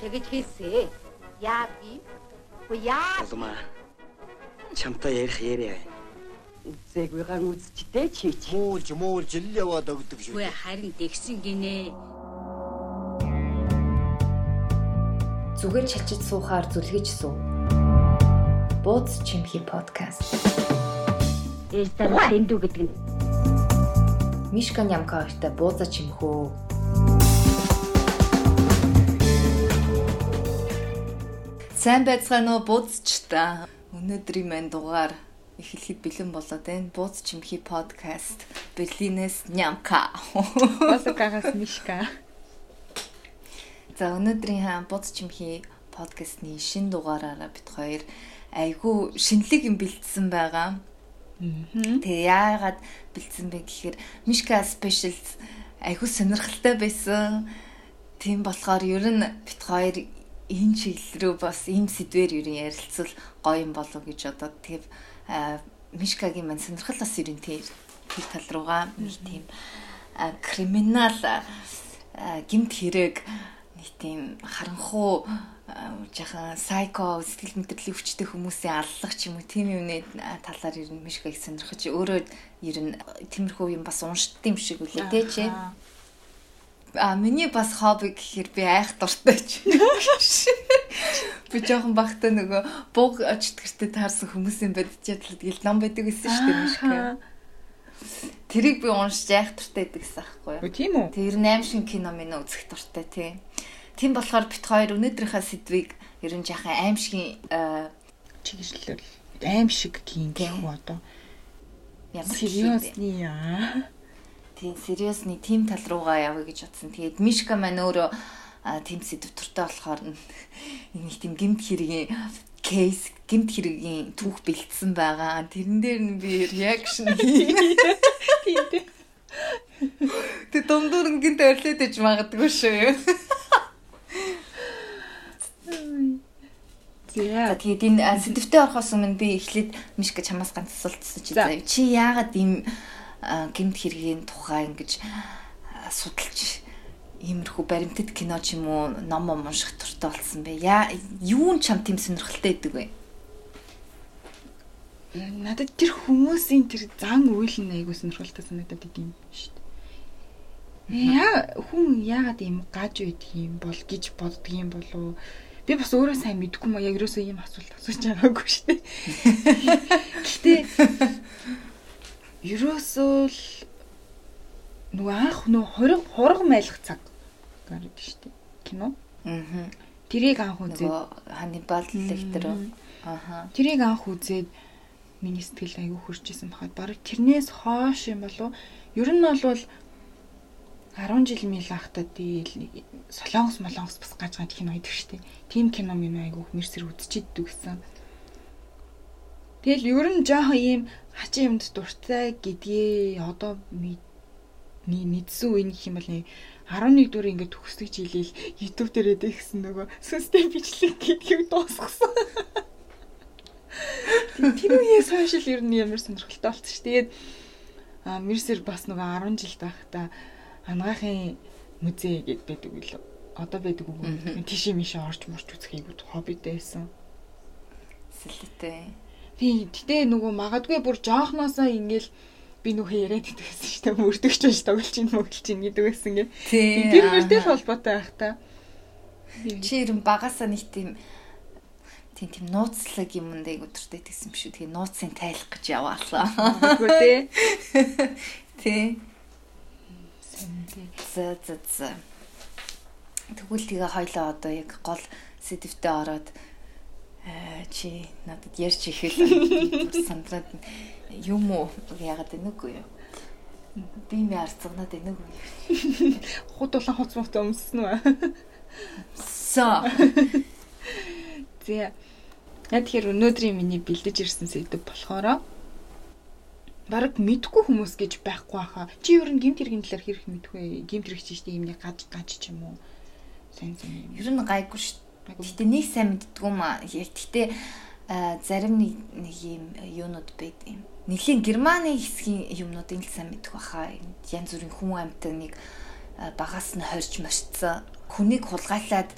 Тэгэж хийсэ. Яа би? Яа. Улмаа. Чамтай ярих яриа. Үзээгүй ган үзчтэй чи чи. Муулж муулж л яваад өгдөг шүү. Үгүй харин дэгсэн гинэ. Зүгээр чачиж суухаар зүлгэж суу. Бууз чимхи подкаст. Ээлтэр дэндүү гэдэг нь. Мишка нямка хоёртой бууза чимхөө. Сайн байцгаана уу буудчта. Өнөөдрийн мань дугаар эхлэхэд бэлэн болоод байна. Бууз чимхи подкаст Берлинээс нямка. Осакагаас мишка. За өнөөдрийн хаан бууз чимхи подкастны шин дугаараараа бит хоёр айгүй шинэлэг юм бэлдсэн байгаа. Тэгээ яагаад бэлдсэн бэ гэхээр Мишка спешиал айгүй сонирхолтой байсан. Тийм болохоор ер нь бит хоёр энэ чиглэл рүү бас ийм сэдвэр ер нь ярилцвал гоё юм болов гэж одоо тэг Мишкагийн мань сонирхол бас ер нь тэр тэр тал руугаа нэг тийм криминал гимт хэрэг нэг тийм харанхуу жахан сайко сэтгэл мэдрэлийн хүчтэй хүмүүсийн аллах ч юм уу тийм юмны талаар ер нь Мишкаг сонирхож өөрөө ер нь тиймэрхүү юм бас уншдсан юм шиг үлээ тий чи А миний бас хобби гэхээр би айх дуртай ч. Би жоохон багтаа нөгөө бууг очтгэртээ таарсан хүмүүсийн бодчихад л тэгэл ном байдаг гэсэн шүү дээ мишка. Тэрийг би уншиж айх дуртай байдаг гэсэн аахгүй юу? Тийм үү? Тэр 8 шиг кино минь үзэх дуртай тий. Тийм болохоор бит хоёр өнөөдрийнхөө сэдвийг ер нь жаахан аимшигын чиглэлээр аим шиг гин гэх үү одоо. ямар Сериусны тийм сериусны тим тал руугаа явъя гэж бодсон. Тэгээд Мишка маань өөрөө тим сэдв туртай болохоор нэг тийм гимт хэргийн кейс гимт хэргийн түүх бэлдсэн байгаа. Тэрэн дээр нь би реакшн хий. Тийм дээ. Тэг дундуур гинт орлоод иж магадгүй шүү. За тэгээд энэ сэдвтэ орохоос өмнө би эхлээд Мишка чамаас ганц асуулт асууж заяа. Чи яагаад ийм гэмт хэргийн тухай ингэж судалж иймэрхүү баримтат кино ч юм уу ном ном унших туртай болсон бэ? Яа юу нь чам тийм сонирхолтой байдаг вэ? Надад тэр хүмүүсийн тэр зан үйл нь айгуу сонирхолтой санагдаад идэв юм шүү дээ. Яа хүн яагаад ийм гаж үйдэг юм бол гэж боддөг юм болов Би бас өөрөө сайн мэдэхгүй маа яг юусоо ийм асуулт асууж байгаагүй шүү дээ. Гэтэ юусоо л нөгөө анх нөгөө хориг хург майлах цаг гараад шүү дээ. Кино. Аа. Тэрийг анх үзээд Нөгөө Ханнибал лектор. Аха. Тэрийг анх үзээд миний сэтгэл аягүй хуржсэн бахад баг тэрнээс хоош юм болов ер нь бол 10 жил мэл ахтаа дийл нэг солонгос молонгос бас гаж гаж кино идэг штеп. Тим кино минь аягүй мэрсэр үзчихдээ гэсэн. Тэгэл ер нь жоохон ийм хачин юмд дуртай гэдгээ одоо мэдсэн үе нэг юм бол нэг 11 дүр ингээд төгсдөг жилийн YouTube дээр эдэх гэсэн нөгөө сүнстэй бичлэг гэдгийг дуусгасан. Тэр үеэс хойш л ер нь ямар сонирхолтой болсон ш. Тэгээд а Мерсер бас нөгөө 10 жил байхдаа анагаахын музей гэд байдаг билүү. Одоо байдаг уу? Тишээ мишээ орж морч үзэх айгуу хоббитэй байсан. Сэлтэй. Тий, гэтээ нөгөө магадгүй бүр жоохносоо ингээл би нөхөө яриад идэгсэн шүү дээ. Мөрдөгч биш тоглож ин мөглөж ин гэдэг байсан. Тий. Тэр мөртэй л холбоотой байх та. Чи ер нь багасаа нэг тийм тийм тийм нууцлаг юмд айгу дуртай гэсэн юм шүү. Тэгээ нууцын тайлах гэж яваалаа. Үгүй дээ. Тий. За за за. Тэгвэл тэгээ хоёлаа одоо яг гол сэдвтэ ороод аа чи надад ярьж ихэл сандраад юм уу яагаад энэгүй юу? Би мэ арцгнаад энэгүй юу? Хут улаан хуц мут өмссөн үү? Со. За. Яг тэгэхээр өнөөдрийн миний бэлдэж ирсэн сэдв болохоор бараг мэдгүй хүмүүс гэж байхгүй хаа. Чи ер нь гимт хэргийн талаар хэрэг мэдгүй вэ? Гимт хэрэг чи штэ юм нэг гаж гаж ч юм уу? Сайн сайн. Ер нь гайгүй шүү. Гэтэ нэг сайн мэддгүй маа. Яг гэтэ зарим нэг нэг юм юунууд байд юм. нэлийн Германы хэсгийн юмнуудыг сайн мэдэх баха. Янз бүрийн хүн амьтаныг багаас нь хорж морцсон. Хүнийг хулгайлаад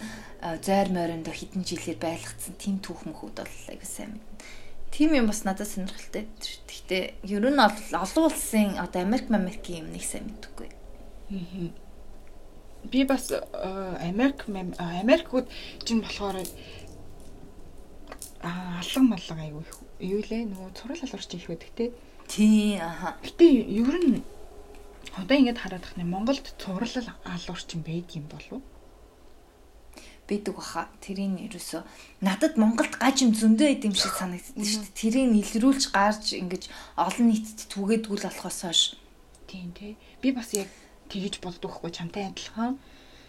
зойр моринд хэдэн жилээр байлгацсан тийм түүх мөхүүд бол айгүй сайн мэднэ. Тийм юм бас надад сонирхолтой. Гэхдээ ер нь бол олон улсын одоо Америк Америкийн юм нэг сайн мэдхгүй. Би бас Америк Америкууд чинь болохоор аа алга малга айгүй юу лээ нөгөө цурал алуурч их байдаг те. Тий аха. Гэтэ ер нь одоо ингэж хараад тахны Монголд цурлал алуурч юм байд юм болов уу? Бидэг баха. Тэрийг ерөөсө надад Монголд гаж юм зөндөө байд юм шиг санагддаг шүү дээ. Тэрийг илрүүлж гарч ингэж олон нийтэд түгээдгүүл болохоос хойш. Тийм тий. Би бас яг тэгэж болдог хгүй чамтай адилхан.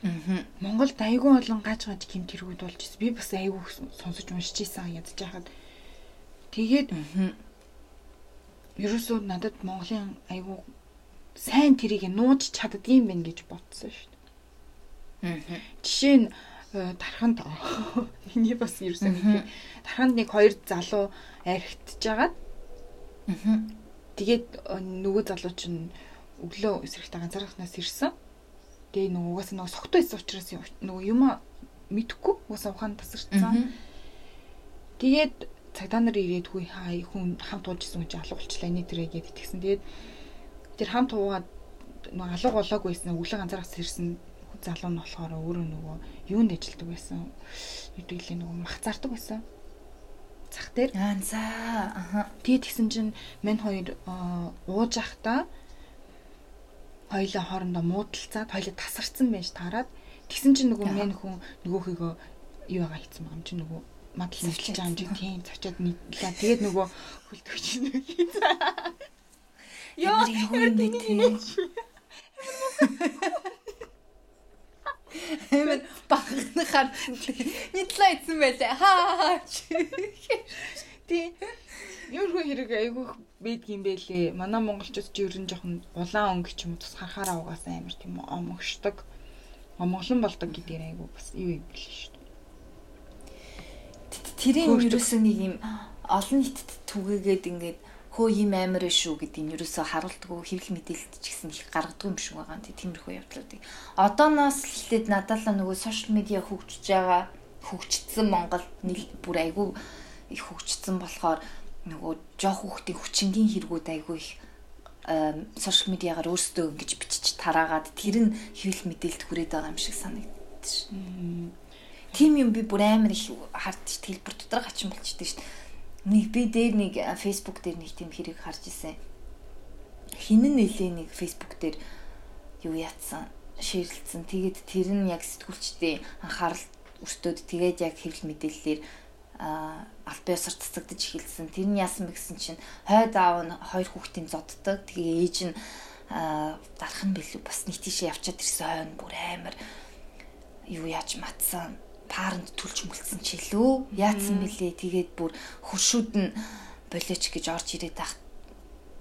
Аа. Монголд айгүй олон гаж гаж гэмт хэрэгүүд болж ирсэн. Би бас айгүй сонсож уншиж ийсэн ядаж хахад тэгээд ерөөсөө надад Монголын айгүй сайн тэрийг нууж чаддгийм байх гэж бодсон шүү дээ. Аа. Жишээ нь тарханд миний бас ерөөсөө нэг тарханд нэг хоёр залуу архитж агаад аа. Тэгээд нөгөө залуу чинь өглөө эсрэгтэй ганцаархнаас ирсэн. Тэгээ нөгөө угаасаа нөгөө согтой байсан учраас нөгөө юм мэдхгүй. Угаасаа ухаан тасарчсан. Тэгээд цагдаа нар ирээд хүй хаа хүн хамт уулжсэн хүн чинь алга болчлаа нэ тэрэ гээд итгэсэн. Тэгээд тэр хамт уугаад алга болоог байсан. Өглөө ганцаархаас ирсэн залуу нь болохоор өөрөө нөгөө юунд ажилладаг байсан. Юудэглээ нөгөө мах зардаг байсан. Цах дээр. Аа за. Аха. Тэгээд тэгсэн чинь мань хоёр ууж ахта хоёлаа хоорондоо муудалцаад хоёлаа тасарсан байж таарад тэгсэн чинь нөгөө мэн хүн нөгөөхийгөө юу байгаа хийсэн байгаа юм чи нөгөө мадал нэвчж байгаа юм чи тийм цочоод нийтлээ тэгээд нөгөө хөлтөг чинь хийсэн Яа нэг тийм Эмэд бахны харсан нийтлээ ийдсэн байлаа хаа тий Юу хэрэг айгүй байдгийм бэлээ. Манай монголчууд ч ер нь жоохон улаан өнгө ч юм уу тус харахаараа угаасаа амар тийм омгшдаг. Омглон болдог гэдгээр айгүй бас юу юм бэлээ шүү дээ. Тэрийн ерөөсөө нэг юм олон нийтэд түгээгээд ингээд хөө юм амар шүү гэдэг нь ерөөсөө харуулдаггүй хэвлэл мэдээлэлд ч гэсэн их гаргадаг юм шиг байгаа. Тиймэрхүү явдлуудыг. Одооноос эхлээд надaalаа нөгөө сошиал медиа хөгжиж байгаа хөгжсөн Монголд бүр айгүй их хөгжсөн болохоор нөгөө жоох хүүхдийн хүчингийн хэрэгүүд айгүй их сошиал медиагаар өөрсдөө ингэж бичиж тараагаад тэр нь хэвлэл мэдээлэлд хүрээд байгаа юм шиг санагдчих. Тим юм би бүр амар их хард ш хэлбэр дотор гачин болчихдээ ш. Нэг би дээр нэг Facebook дээр нэг тийм хэрэг харж исэн. Хинэн нэлээ нэг Facebook дээр юу яатсан шеэрлэлсэн. Тэгээд тэр нь яг сэтгүүлчдийн анхаарал өртөөд тэгээд яг хэвлэл мэдээллээр аль биесаар цацагдж эхэлсэн. Тэр нь яасан бэ гэсэн чинь хойд аав нь хоёр хүүхдийн зоддог. Тэгээ ээж нь дарах нь билүү бас нэг тийшээ явчаад ирсэн хойно бүр амар юу яаж матсан паранд түлж мөлцсөн ч илүү яатсан бэлээ тэгээд бүр хуршүүд нь болооч гэж орж ирээд тах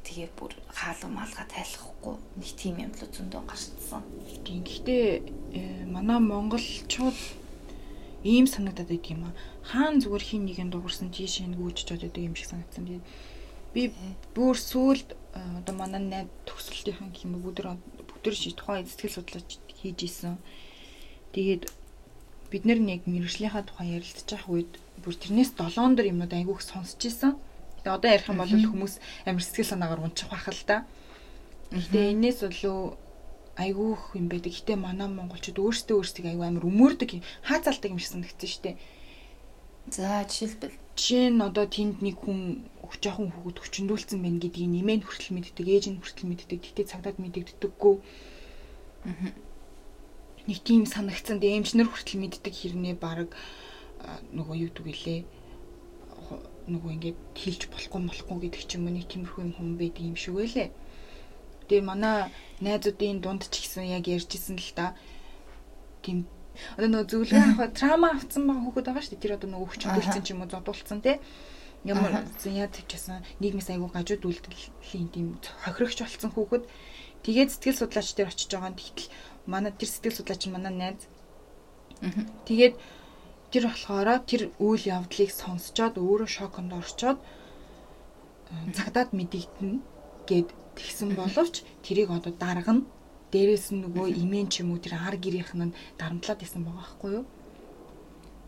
тэгээ бүр хаалга малга тайлахгүй нэг тийм юмлуу зөндөө гарцсан. Гэхдээ э, манай монголчууд ийм санагдаад байт юм аа. Хаан зүгээр хин нэгэн дуурсан тийш энэ гүйж чод байдаг юм шиг санагдсан. Тэгээд би бүр сүүлд одоо манай найз төгсөлтийнхэн гэх юм бүгд бүгд ши тухайн сэтгэл судлаач хийж исэн. Тэгээд бид нар нэг мэрэгжлийнхаа тухай ярилцж байх үед бүр тэрнээс 7 дор юмнууд айгүйх сонсч исэн. Тэгээ одоо ярих юм бол хүмүүс амир сэтгэл санаагаар унчих байх л да. Гэтэ энэс болов айгүйх юм байдаг. Гэтэ манай монголчууд өөрсдөө өөрсдийг айгүй амар өмөрдөг хаацаалдаг юм шиг санагдсан шүү дээ. За жишээлбэл жишээ нь одоо тэнд нэг хүн жоохон хүүхэд хүчндүүлсэн байна гэдгийг нэмээд хүртэл мэддэг, ээж нь хүртэл мэддэг. Гэтэ цагдаад мэддэгдэггүй. Аа. Нэг тийм санагцсан дэмжнэр хүртэл мэддэг хэрнээ баг нөгөө юу гэдэг лээ нөгөө ингээд хэлж болохгүй болохгүй гэдэг ч юм уу нэг тиймэрхүү юм хүн байдаг юм шиг байлээ. Тэгээ манай найзуудын дунд ч гэсэн яг ярьжсэн л та. Тийм одоо нөгөө зөвлөгөө авах трама авсан байгаа хүүхэд байгаа шүү дээ. Тэр одоо нөгөө хүч хөлцсөн ч юм уу зодуулсан тий. Ямар яд тавьчихсан нийгмээс айгүй гажууд үйлдэлийн тийм хохирогч болсон хүүхэд тэгээд сэтгэл судлаач дээр очиж байгаа нь тэгтэл манай тэр сэтгэл судлаач манай найз. Тэгээд тэр болохоор тэр үйл явдлыг сонсчоод өөрөө шоконд орчоод цагдаад мэдэгдэнэ гэд тэгсэн боловч тэрийг одоо дарга нь дээрээс нь нөгөө имэн ч юм уу тэр ар гэрийнх нь дарамтлаад исэн байгаа байхгүй юу?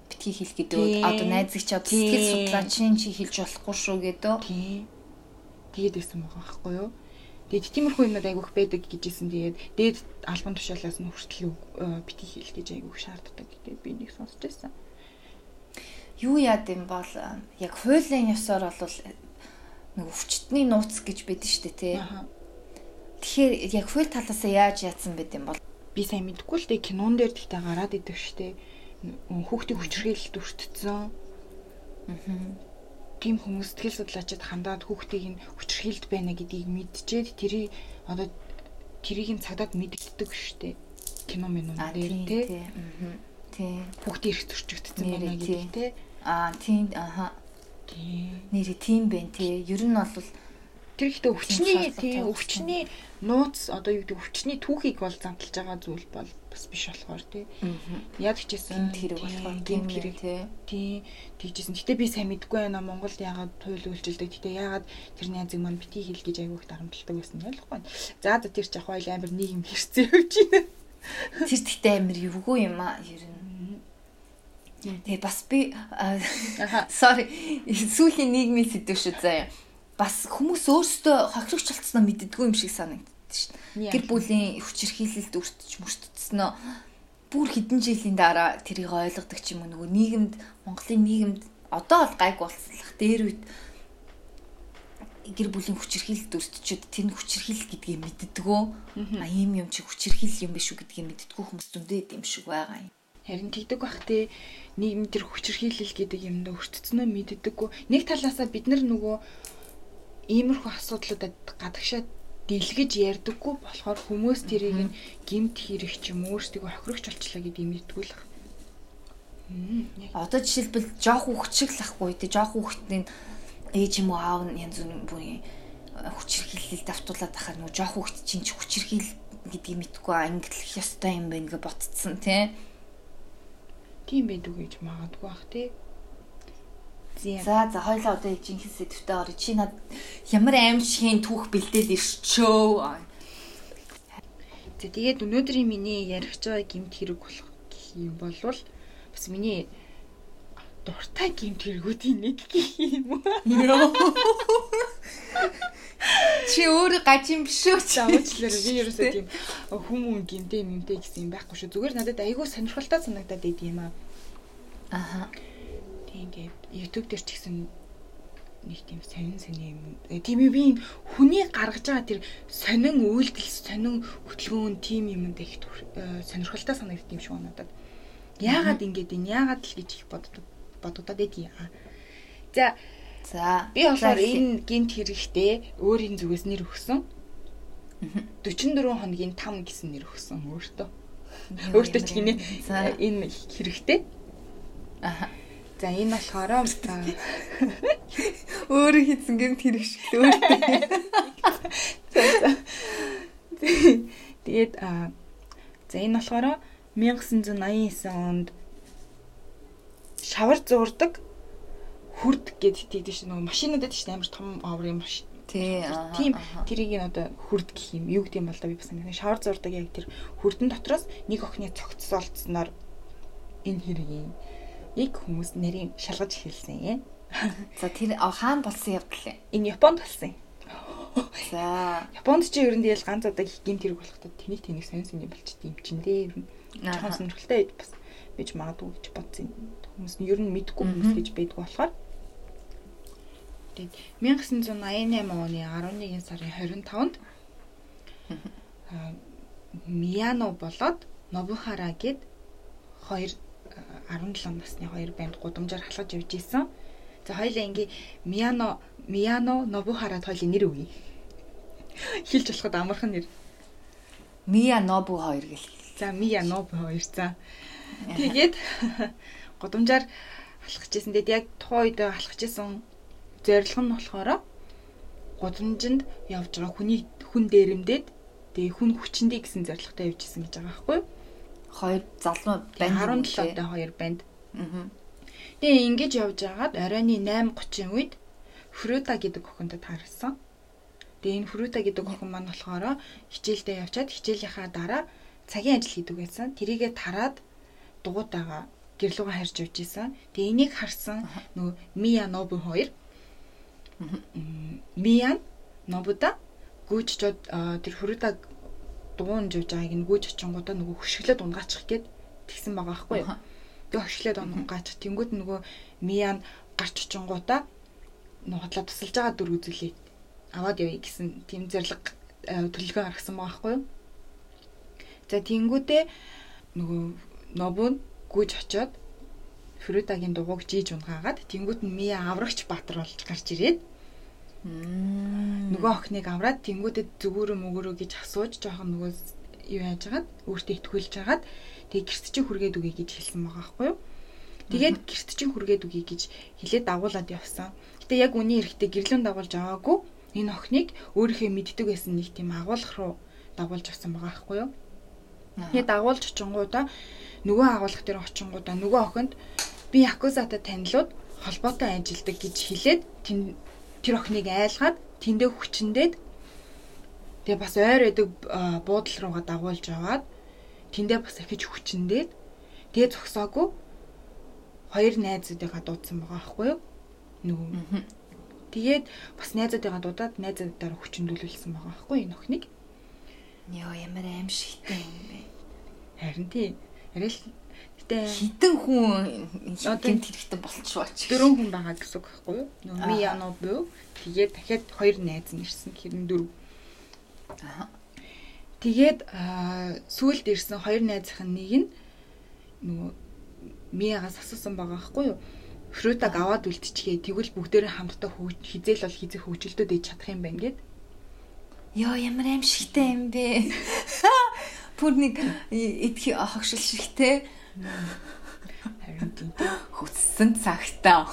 битгий хэл гэдэг одоо найзыг чи одоо сэтгэл судлаачийн чи хэлж болохгүй шүү гэдэг. Тэгээд исэн байгаа байхгүй юу? Тэгээд тиймэрхүү юмнууд айгүйх байдаг гэжсэн. Тэгээд дээд албан тушаалаас нь хүртэл э, битгий хэл гэж айгүйх шаарддаг гэдэг би нэг сонсч байсан. Юу яад юм бол а, яг хуулийн ёсоор бол нэг өвчтний нууц гэж байдаг шүү дээ тий. Тэгэхээр яг хууль талаасаа яаж яатсан байд юм бол Би сайн мэдэхгүй л дээ кинон дээр тэгтээ гараад идэв штэ. Хүүхдийн хүчрхийлэлд өртцсөн. Тийм хүмүүс сэтгэл судлаачид хандаад хүүхдийг нь хүчрхийлд байна гэдгийг мэдчихээд тэрийг одоо тэрийг нь цагдаад мэддэгдэг штэ. Кино минь дээр тий тий. тий. Тий. Эрх зөрчигдсөн Нэрээ, байна тий. гэдэг тий. А тийм аха Тий. нэрээ тийм байх тий. Ер нь бол Тэр ихтэй өвчний шаардлага тий тавьсан. өвчний нууц одоо юу гэдэг өвчний түүхийг бол замталж байгаа зүйл бол бас биш болохоор тий. Яг гэмт хэрэг болохоор гэмт тийм хэрэг тий. тэгжсэн. Гэтэ би сайн мэдгүй байна Монголд яагаад туйл үйлчилдэг. Гэтэ яагаад тэрний языг маань битгий хэл гэж айгүйх дарамтлагдаг байсан нь ойлгохгүй. За за тэр ч яг хоёул амар нийгэм хэрцээ явж байна. Тэр тэгтээ амир эвгүй юм а ер нь. Тэгээ бас би sorry сүүлийн нийгмийн сэдв шүү заяа. Бас хүмүүс өөрсдөө хохирогч болцсноо мэддэггүй юм шиг санагддаг. Яа. Гэр бүлийн хүчирхийлэлд өртөж мөртцснөө бүр хэдэн жилийн дараа тэрийг ойлгодог ч юм уу нөгөө нийгэмд Монголын нийгэмд одоо бол гайг болцлох дээр үед гэр бүлийн хүчирхийлэлд өртчихэд тэр нь хүчирхийлэл гэдгийг мэддэггүй. А ийм юм чи хүчирхийлэл юм биш үү гэдгийг мэддэггүй хүмүүс зөндөө юм шиг байгаа юм. Харин тэгдэг бах те нийгэм тэр хүчирхийлэл гэдэг юмд өртцөнөө мэддэггүй. Нэг талаасаа бид нар нөгөө иймэрхүү асуудлуудад гадагшаад дэлгэж ярьдаггүй болохоор хүмүүс тэрийг нь гимт хэрэг ч юм өөрсдөө хохирогч болчлаа гэдгийг мэддэггүй л байна. Одоо жишээлбэл жоох хүүхд шиг лахгүй те жоох хүүхдийн ээж юм уу аав нь янз бүрийн бүрийн хүчирхийлэлд автуулаад ахаар нөгөө жоох хүүхд чинь ч хүчирхийл гэдгийг мэдгүй ангиллах ёстой юм байна гэж ботцсон те. тийм байдаг гэж магадгүй бах те. Зэ. За за хоёлаа одоо жинхэнэ сэдвтэ орё. Чи над ямар аимшигын түүх бэлдээд ирчөө. Тэгээд өнөөдрийн миний ярих байгаа гимт хэрэг болох юм бол бас миний дуртай гимт хэрэгүүдийн нэг гэх юм уу? Чи өөр гажим биш үү? Заавчлаар би ерөөсөө тийм хүмүүн гимтэй мэмтэй гэсэн юм байхгүй шүү. Зүгээр надад айгүй сонирхолтой санагдаад байд юм аа. Аха. Ингээд YouTube дээр ч гэсэн нэг тийм сонин сонин юм. Э, Тийм би энэ хүний гаргаж байгаа тэр сонин үйлдэл, сонин хөтөлбөөн тийм юмд их э, сонирхолтой санагддаг юм шиг надад. Яагаад ингэж энэ яагаад л гэж их боддог бодогдоод байдгийг. За За. би болохоор энэ гинт хэрэгтэй өөрийн зүгээс нэр өгсөн. 44 хоногийн 5 гэсэн нэр өгсөн өөртөө. Өөртөө ч гинэ За. энэ хэрэгтэй. Аха. За энэ болохоор за Өөрөө хийсэн гэмт хэрэг шиг л өөртөө. Тэгээд а за энэ болохоор 1989 онд шавар зуурдаг хүрд гэд тэгдэж шин нөгөө машинуудад ч амар том оврын машин. Тий. Тийм тэрийг нь одоо хүрд гэх юм. Юу гэдэг юм бол да би бас нэг шавар зуурдаг яг тэр хүрдэн дотроос нэг охины цогцсолцсноор энэ хэргийн яг хүмүүс нарийн шалгаж хэлсэн. За тэр хаана болсон явдал юм? Энэ Японд болсон юм. За. Японд ч ер нь тэгэл ганц удаа гимт хэрэг болохдоо тэнийг тэнийг сонь сонь болчт юм чин дээ. Аха. сонирхолтой байд бас бич магадгүй гэж бодсон. Хүмүүс нь ер нь мэдгүй хүмүүс гэж байдгүй болохоор. Тэгээд 1988 оны 11 сарын 25-нд аа, Мияно болоод Нобухара гээд хоёр 17 насны хоёр банд гудамжаар халахж явж исэн. За хоёлаа ингээ Мияно Мияно Нобухарад хоёлын нэр өгье. Хэлж болоход амархан нэр. Мия Нобу хоёр гэл. За Мия Нобу хоёр за. Тэгээд гудамжаар халахж исэн. Тэгэд яг тухайн үед халахж исэн зорилго нь болохоор гудамжинд явж байгаа хүний хүн дээрэмдээд тэгээ хүн хүчиндээ гэсэн зорилготой явж исэн гэж байгаа байхгүй юу? Хоёр залуу банд. 17 дэх хоёр банд. Аа. Тэгээ ингэж явж агаад оройны 8:30 үед Фрута гэдэг охиндоо таарсан. Тэгээ энэ Фрута гэдэг охин маань болохоор хичээлдээ явчаад хичээлийнхаа дараа цагийн ажил хийдэг байсан. Тэрийгээ тараад дугуйтаага гэрлүүгээ харж явж исэн. Тэгээ энийг харсан нөгөө Мия Нобу хоёр Мия Нобуда гүйччод тэр Фрута дуунж явж байгааг нь гүйж очингуудаа нөгөө хөшөглөд унгаачих гээд тэгсэн байгаа байхгүй юу. Тэгээ хөшөглөд унгаачих. Тэнгүүд нөгөө Миян гарч очингуудаа хотлоо тусалж байгаа дүр үзүүлээ. Аваад явъя гэсэн тийм зэрлэг төлөвлөгөө гаргасан байгаа байхгүй юу. За тэнгүүдээ нөгөө Нобун гүйж очиод Фрутагийн дугуйг жийж унгаагаад тэнгүүд нь Мия аврагч баатар болж гарч ирээд нөгөө охиныг авраад тэнгүүдэд зүгүүрөө мөгөрөө гэж асууж жоохон нөгөө юу яаж хагаад өөртөө итгүүлж хагаад тэгээ гэрт чинь хүргээд үгүй гэж хэлсэн байгаа байхгүй юу. Тэгээд гэрт чинь хүргээд үгүй гэж хэлээд дагуулад явсан. Гэтэ яг үний эрэхтэй гэрлэн дагуулж аваагүй энэ охиныг өөрийнхөө мэддэг байсан нэг тийм агуулгах руу дагуулж авсан байгаа байхгүй юу. Тэгээд дагуулж очингуудаа нөгөө агуулгах дээр очингуудаа нөгөө охинд би якузата танилуд холбоотой ажилладаг гэж хэлээд тэр охиныг айлгаад тэндээ хүчнээд тэгээ бас ойр өдөг буудлал руугаа дагуулж аваад тэндээ бас ахиж хүчнээд тэгээ зогсоогүй хоёр найзуудыгаа дуудсан байгаа байхгүй юу? Нөгөө тэгээд бас найзуудыгаа дуудаад найзуудаараа хүчндүүлүүлсэн байгаа байхгүй энэ охиныг? Йоо ямар аимшигтай юм бэ. Харин тий. Арай л Гэтэ хитэн хүн гинт хэрэгтэй болчихвооч. Дөрөв хүн байгаа гэсэн үг байхгүй юу? Нөө ми яно бүү. Тэгээд дахиад хоёр найз нь ирсэн. Хэрэн дөрөв. Аа. Тэгээд сүүлд ирсэн хоёр найзынх нь нэг нь нөгөө миягаас асуусан байгаа байхгүй юу? Фрутаг аваад үлдчихээ. Тэгвэл бүгдээрээ хамтдаа хизээл бол хизэх хөгжилтөд ээж чадах юм байна гэд. Йоо ямар аимшигтай юм бэ? Бүр нэг идэх хогшил шигтэй Харин хүссэн цагтаа.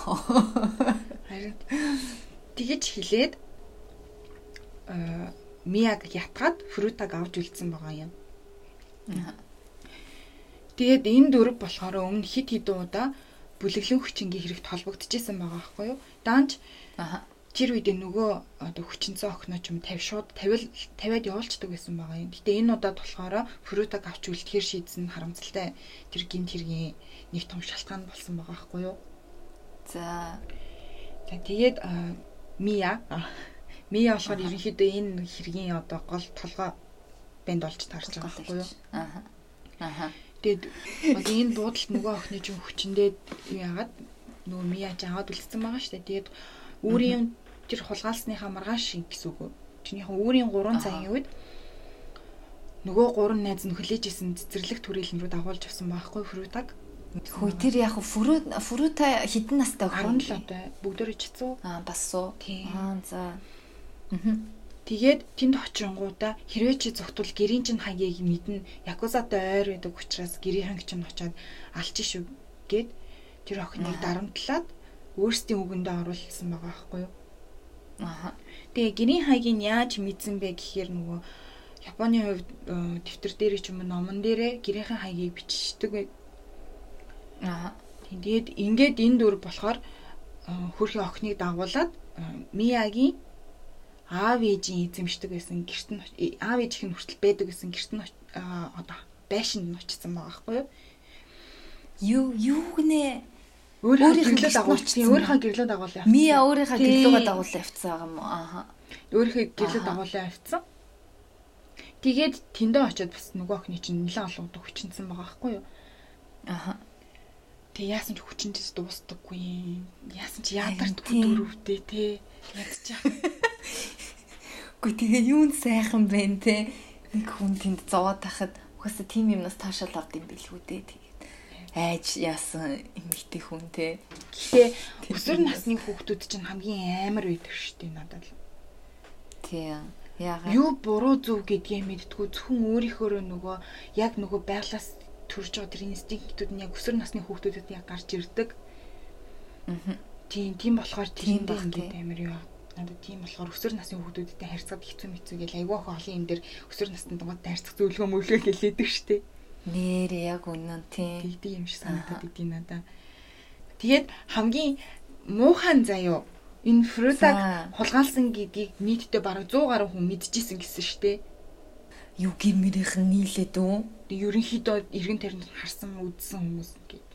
Харин тэгэж хилээд э Мияг ятгаад фрутаг авч үлдсэн байгаа юм. Тэгээд энэ дөрв болохоор өмнө хит хитэн удаа бүлэглэн хүчингийн хэрэгт холбогдчихсэн байгаа байхгүй юу? Данж тэр үед нөгөө одоо хүчинцэн охиноо ч юм 50 шууд 50 50-аад явуулцдаг байсан байгаа юм. Гэтэ энэ удаад болохоор фрутаг авч үлдэхэр шийдсэн харамсалтай тэр гинт хэргийн нэг том шалтгаан болсон байгаа байхгүй юу? За. За тэгээд Мия Мия болохоор ерөнхийдөө энэ хэргийн одоо гол толгой банд болж таарч байгаа байхгүй юу? Аха. Аха. Тэгээд одоо энэ буудалд нөгөө охины чинь хүчндээ яагаад нөгөө Мия ч аваад үлдсэн байгаа шүү дээ. Тэгээд өөрийн тэр хулгаалсныхаа маргааш шиг гэсэн үг. Чинийхэн өөрийн 3 цагийн үед нөгөө 3 найз нь хүлээж исэн цэцэрлэг төрөлн рүү дагуулж авсан байхгүй фрутаг. Хөөе тэр яг фрут фрута хідэн настай охин 17 той бүгдөө чицүү. Аа бас уу. Аа за. Тэгээд тэнд очингуудаа хэрвээ чи зүгтвэл гэрийн чин хаягийг мэднэ якузатай ойр байдаг учраас гэрийн ханг чинь очиад алж шүү гэд тэр охиныг дарамтлаад өөрсдийн үгэндээ оруулсан байгаа байхгүй юу? Аа. Тэгээ гэрийн хаягийг яаж мэдсэн бэ гэхээр нөгөө Японы хувьд дэвтэр дээр ч юм уу номон дээрээ гэрийнхэн хаягийг бичдэг бай. Аа. Тэгээд ингээд энэ дүр болохоор хөрхийн охиныг дагуулад Миягийн аав ээжийн эзэмшдэг байсан гэрт нь аав ээж их хүртэл байдаг гэсэн гэрт нь одоо байшинд нь очсон байгаа байхгүй юу? Юу юу гинэ? Өөрийнхөө гэрлөө дагуулсан. Өөрийнхөө гэрлөө дагуулсан. Мия өөрийнхөө гэрлөөгээ дагуулсан явцсан байгаа юм? Ааха. Өөрийнхөө гэрлөө дагуулсан явцсан. Тэгээд тэндээ очиод бас нөгөө охины чинь нэлээд олон удаа хүчнсэн байгаа байхгүй юу? Аха. Тэг яасан ч хүчнээс дуустдаггүй. Яасан ч яадардгүй дөрөвдөө те. Ядчих. Гэхдээ тэгээ юунд сайхан бэ те. Нэг хүн тэнд зовоод тахад угаасаа тим юмнаас таашаал авд юм билгүй дээ. Айж яасан эмэгтэй хүн те. Гэхдээ өсвөр насны хүүхдүүд чинь хамгийн амар байдаг шүү дээ надад. Тийм. Яагаад? Юу буруу зөв гэдгийг мэдтгүү зөвхөн өөрийнхөө нөгөө яг нөгөө байглаас төрж байгаа тэр инстинктүүд нь яг өсвөр насны хүүхдүүдэд яг гарч ирдэг. Аа. Тийм, тийм болохоор тэрэндээ ингээд амар юу надад тийм болохоор өсвөр насны хүүхдүүдтэй харьцаад хэцүү мэцүү гэл айгүй ах олон юм дээр өсвөр насны дугаартай харьцах зөвлөгөө мөглөө хэлээдэг штэ. Нэр яг үнэн тийм. Тэгдэг юм шиг санагдаад идэв надаа. Тэгээд хамгийн муухан заяо Энэ. Фрутаг хулгайлсан гэдгийг нийтдээ бараг 100 гаруй хүн мэдчихсэн гэсэн дээ. Юу гимэрийнх нь нийлээд үү? Ерөнхийдөө эргэн тойронд харсан үзсэн хүмүүс гээд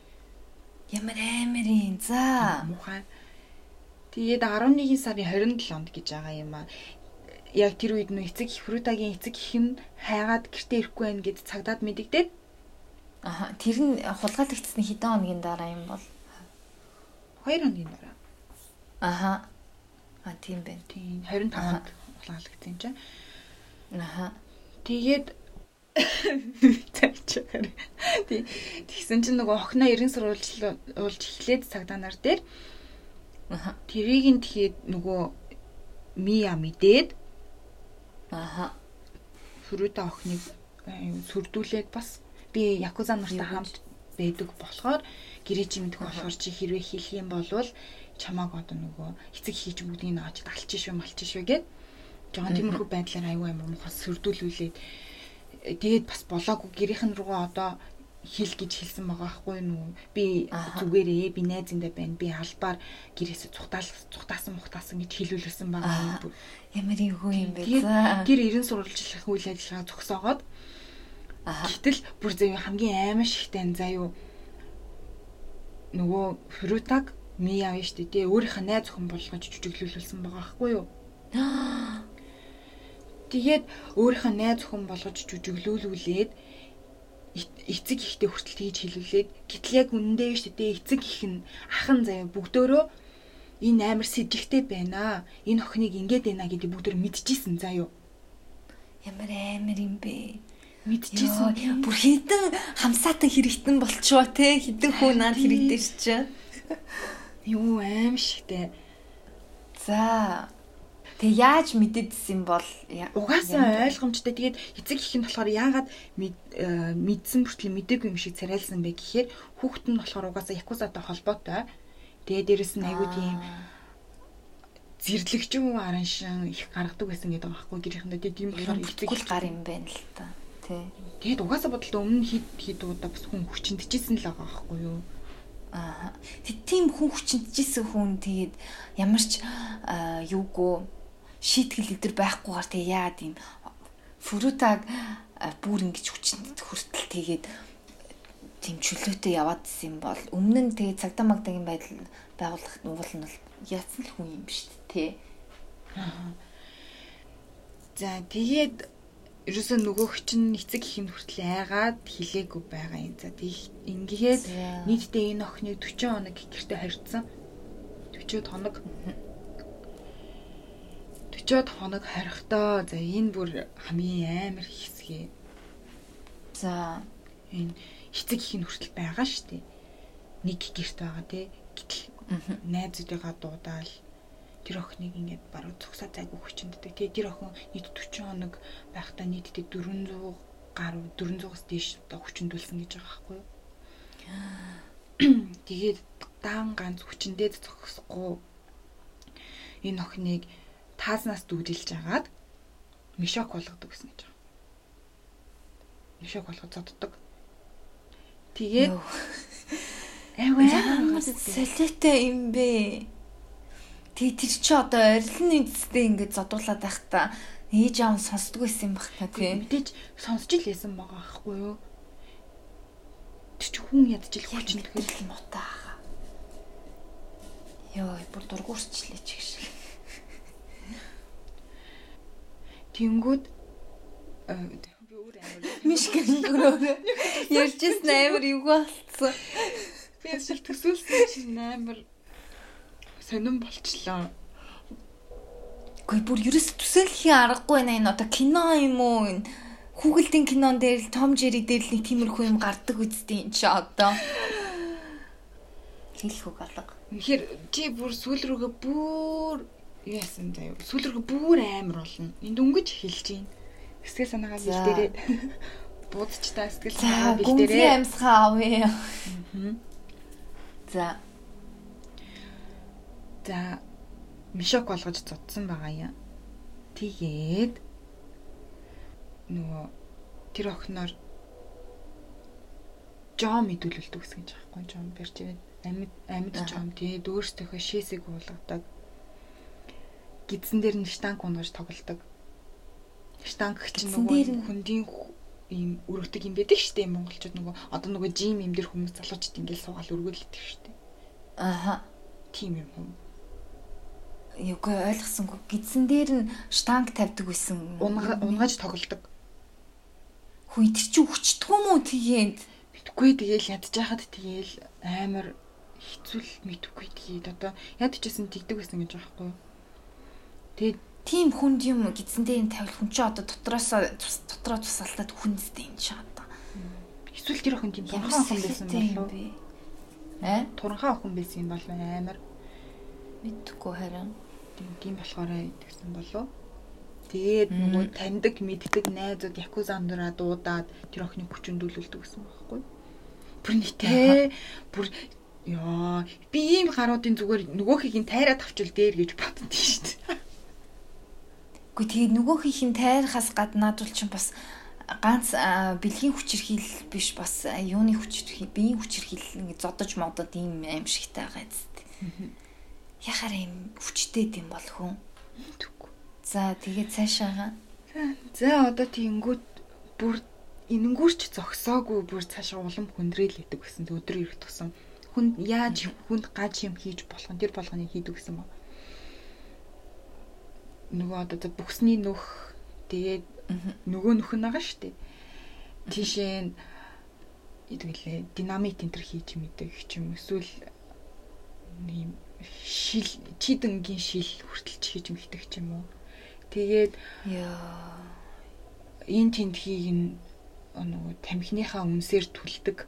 Ямар амарын. За. муухай. Тэгээд 11 сарын 27-нд гэж байгаа юм аа. Яг тэр үед нөө эцэг Фрутагийн эцэг их нь хайгаад гэртээ ирэхгүй байх гэд цагдаад мэдэгдээд Аха. Тэр нь хулгайлагдсны хэдэн хоногийн дараа юм бол. 2 хоногийн дараа. Аха. А тийм байна. Тийм 25-нд хулгайлагдсан юм чинь. Аха. Тэгээд тавьчихаар. Тий. Тэгсэн чинь нөгөө охиноо 90 сурвалж уулж эхлээд цагдаа нар дээр Аха. тэрийг нь тэгээд нөгөө Мия мэдээд Аха. Фрута охиныг сүрдүүлээд бас би якуза нартай хамт байдаг болохоор гэрээ чи мэдэх болохоор чи хэрвээ хийх юм бол чамааг одоо нөгөө эцэг хийж бүгдийг нь авч алч шүү малч шүү гэд жоохон тиймэрхүү байдлаар аюу юм муухай сүрдүүлүүлээд тэгээд бас болоогүй гэрийнхэн руугаа одоо хэл гэж хэлсэн байгаа байхгүй юу би зүгээрээ би найзандаа байна би албаар гэрээсээ цухтаал цухтаасан мухтаасан гэж хэлүүлсэн байгаа юм Ямар юм бэ? Тэгээд За. тэр 90 сурвалжлах үйл ажиллагаа зогсоогоод гэтэл бүр заяа хамгийн аймаг шигтэй нь заяа нөгөө фрутаг Мия явна дээ. тий. Өөрийнхөө найз охин болгож жүжиглүүлсэн байгаа байхгүй юу? Тэгээд өөрийнхөө найз охин болгож жүжиглүүлүүлээд эцэг ихтэй хүртэл тийж хэлүүлээд гэтэл яг үнэндээ шүү дээ. Эцэг их нь ах нь заяа бүгдөө энэ амар сэжигтэй байна. Энэ охиныг ингээд байна гэдгийг бүгдөө мэдчихсэн заяа. Ямар амар юм бэ? Мэдчихсэн. Бүр хідэн хамсаатан хэрэгтэн болчихоо те хідэн хүн наад хэрэгтэй чи. Юу аим шигтэй. За. Тэг яаж мэдээдсэн бол Угаасаа ойлгомжтой. Тэгээд эцэг их нь болохоор яагаад э, мэдсэн бүртэл мдээгүй юм шиг царайлсан бэ гэхээр хүүхэд нь болохоор угаасаа якузатай холбоотой. Тэгээд дээрэс нь айгүй тийм зэрлэгчэн араншин их гаргадаг байсан гэдэг байхгүй гэрийнхэндээ тийм болохоор эцэг Тэгвэл гар юм байна л та. Тэ. тэгээд угаасаа бодлоо өмнө хид хид удаа бас хүн хүчнэдчихсэн л байгаа байхгүй юу. Аа. Тэг тийм хүн хүчнэжсэн хүн тэгээд ямар ч юугүй шийтгэл өдр байхгүйгээр тэг яад юм фрутаг бүр ингэж хүчнэд хүртэл тэгээд тийм чөлөөтэй яваад исэн юм бол өмнө нь тэгээд цагдаа магдагийн байдал байгуулах уул нь бол яатсан л хүн юм шүү дээ тий. За тэгээд ерөөсөө нөгөөх чинь эцэг ихэнд хүртэл айгаад хилээгүй байгаа юм. За ингээд нийтдээ энэ охиныг 40 хоног гэртээ харьцсан. 40 хоног 40 хоног харихдоо за энэ бүр хамгийн амар хэсгээ. За. Энэ эцэг ихэнд хүртэл байгаа шүү дээ. Нэг гэрт байгаа тий. Гэтэл найзуудыгаа дуудаал тэр охиныг ингээд баруун цогсоо зайгүй хүчнэддэг. Тэгээ тэр охин нийт 40 хоног байхдаа нийтдээ 400 гаруй 400-аас дээш одоо хүчндүүлсэн гэж байгаа байхгүй юу? Тэгээд даан ганц хүчндээ зогсохгүй энэ охиныг таазнаас дүүрэлж агаад мишок болгодог гэсэн гэж байгаа. Мишок болгож зоддог. Тэгээд Аймаа солиотой юм бэ? Тэг тэр чи одоо арилны эцэстээ ингэж зодуулаад байхдаа ээж аав сонсдог байсан юм бах та тий. мэдээж сонсч л байсан байгаа байхгүй юу? Тэр чи хүн ядчих хүчин тэгэхээр Тэгэл мутаа. Йоо, бүр дургуурчлээ ч гэх шиг. Тэнгүүд э, би өөр амар Мишгэн гөрөө. Ярьжсэн амар эвгүй болцсон. би яшил төсөөлсөн чинь амар сонирн болчлоо. Гүй бүр ерөөс төсөөлхийн аргагүй байна энэ одоо кино юм уу энэ Хүүгэлдийн кинон дээр л Том Жери дээр л нэг тиймэрхүү юм гардаг үсттэй энэ чи одоо. Хэлэх үг алга. Тэгэхээр чи бүр сүүл рүүгээ бүр яасан заяа. Сүүл рүүгээ бүр амар болно. Энд өнгөж хэлж гин. Сэтгэл санаагаа бэлдээрээ. Буудч та сэтгэл За, санаагаа гүнзгий бэлдээрээ. амьсгаа авъя. За, За мишок болгож цодсон байгаа юм. Тэгээд нөгөө тэр охиноор жом идүүлүүлдэг гэсэн гэж аахгүй жом барьж ирээд амьд амьд жом тэгээд өөрсдийнхөө шээсийг уулгадаг. Гидсэн дээр нь штанг унгаж тоглодог. Штанг чинь нөгөө хүндийн ийм өргөдөг юм байдаг штэ монголчууд нөгөө одоо нөгөө жим юм дээр хүмүүс залуучууд ингээл суугаал өргөөлдөг штэ. Аха. Тим юм юм. Юугүй ойлгосонгүй. Гидсэн дээр нь штанг тавьдаг байсан. Унга- Унгаж тоглодог. Хүй тэр чи өчтдгөө мүү тэгээд. Мэдхгүй тэгээл ядчихад тэгээл амар хэцүүл мэдхгүй тэгээд одоо ядчихсан тэгдэг байсан гэж байгаа байхгүй. Тэгээд Тийм хүнд юм гидсэн дээр нь тавил хүн чи одоо дотроос дотроо тусалтаад хүндтэй юм чи одоо. эсвэл тэр охин тийм туранхаа охин байсан юм болов бэ? Аа? туранхаа охин байсан юм бол амар Мэдхгүй харин. тийм болохоор тэгсэн болов Тэгээд нөгөө таньдаг мэддэг найзууд якуза амдраа дуудаад тэр охиныг хүчөндүүлүүлдэг гэсэн байхгүй. Бүр нийтээ бүр яа би ийм гаруудын зүгээр нөгөөхийг нь тайраад авчвал дээр гэж боддоо шүү дээ. Гэхдээ тэгээд нөгөөхийнх нь тайрахаас гадна надад чинь бас ганц бэлгийн хүчирхийл биш бас юуны хүчирхийл биеийн хүчирхийл ингэ зодож модод ийм аимшигтай байгаа зү. Яхаар юм хүчтэй юм бол хүн. За тэгээд цаашаага. За одоо тийнгүүт бүр энэнгүүрч зогсоогүй бүр цаашаа улам хүндрээл идэг гэсэн өдрөө ирэх тусам хүн яаж хүнд гаж юм хийж болох нь тэр болгоныг хийдэг гэсэн ба. Нөгөө одоо бүхсний нөх тэгээд нөгөө нөх нь байгаа шүү дээ. Тийшээ идэглээ динамит энтер хийж мэдэх ч юм эсвэл ийм шил чидэнгийн шил хүртэлч хийж мэдэх ч юм уу. Тэгээд Яа. энэ тентхийг нөгөө тамхиныхаа үнсээр түлдэг.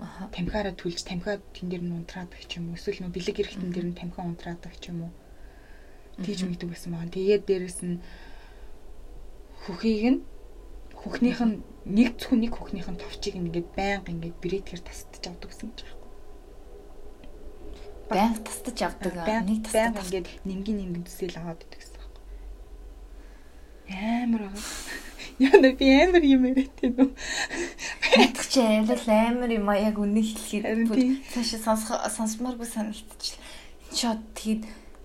Аха. Тамхиараа түлж тамхиа тэн дээр нь унтраадаг ч юм уу. Эсвэл нөгөө бэлэг эрэхтэн дээр нь тамхиа унтраадаг ч юм уу. Тийж мэддэг байсан байна. Тэгээд дээрэс нь хөхийг нь хөхнийх нь нэг зөвхөн нэг хөхнийх нь товчийг ингээд байнга ингээд брэдгээр тасдаж авдаг гэсэн гэж байна. Баян тастаж авдаг. аа. Нэг байнга тастаж. ингээд нэмгийн нэмгийн төсөөл аваад идэг гэсэн байна. Амар аа. Яна би амар юм тийм үү? Ядах чи арил амар юм а яг үнийг хэлэхэд цаашаа сонсох сонсмооргүй санагдчихлаа. Энд чи од тэгэд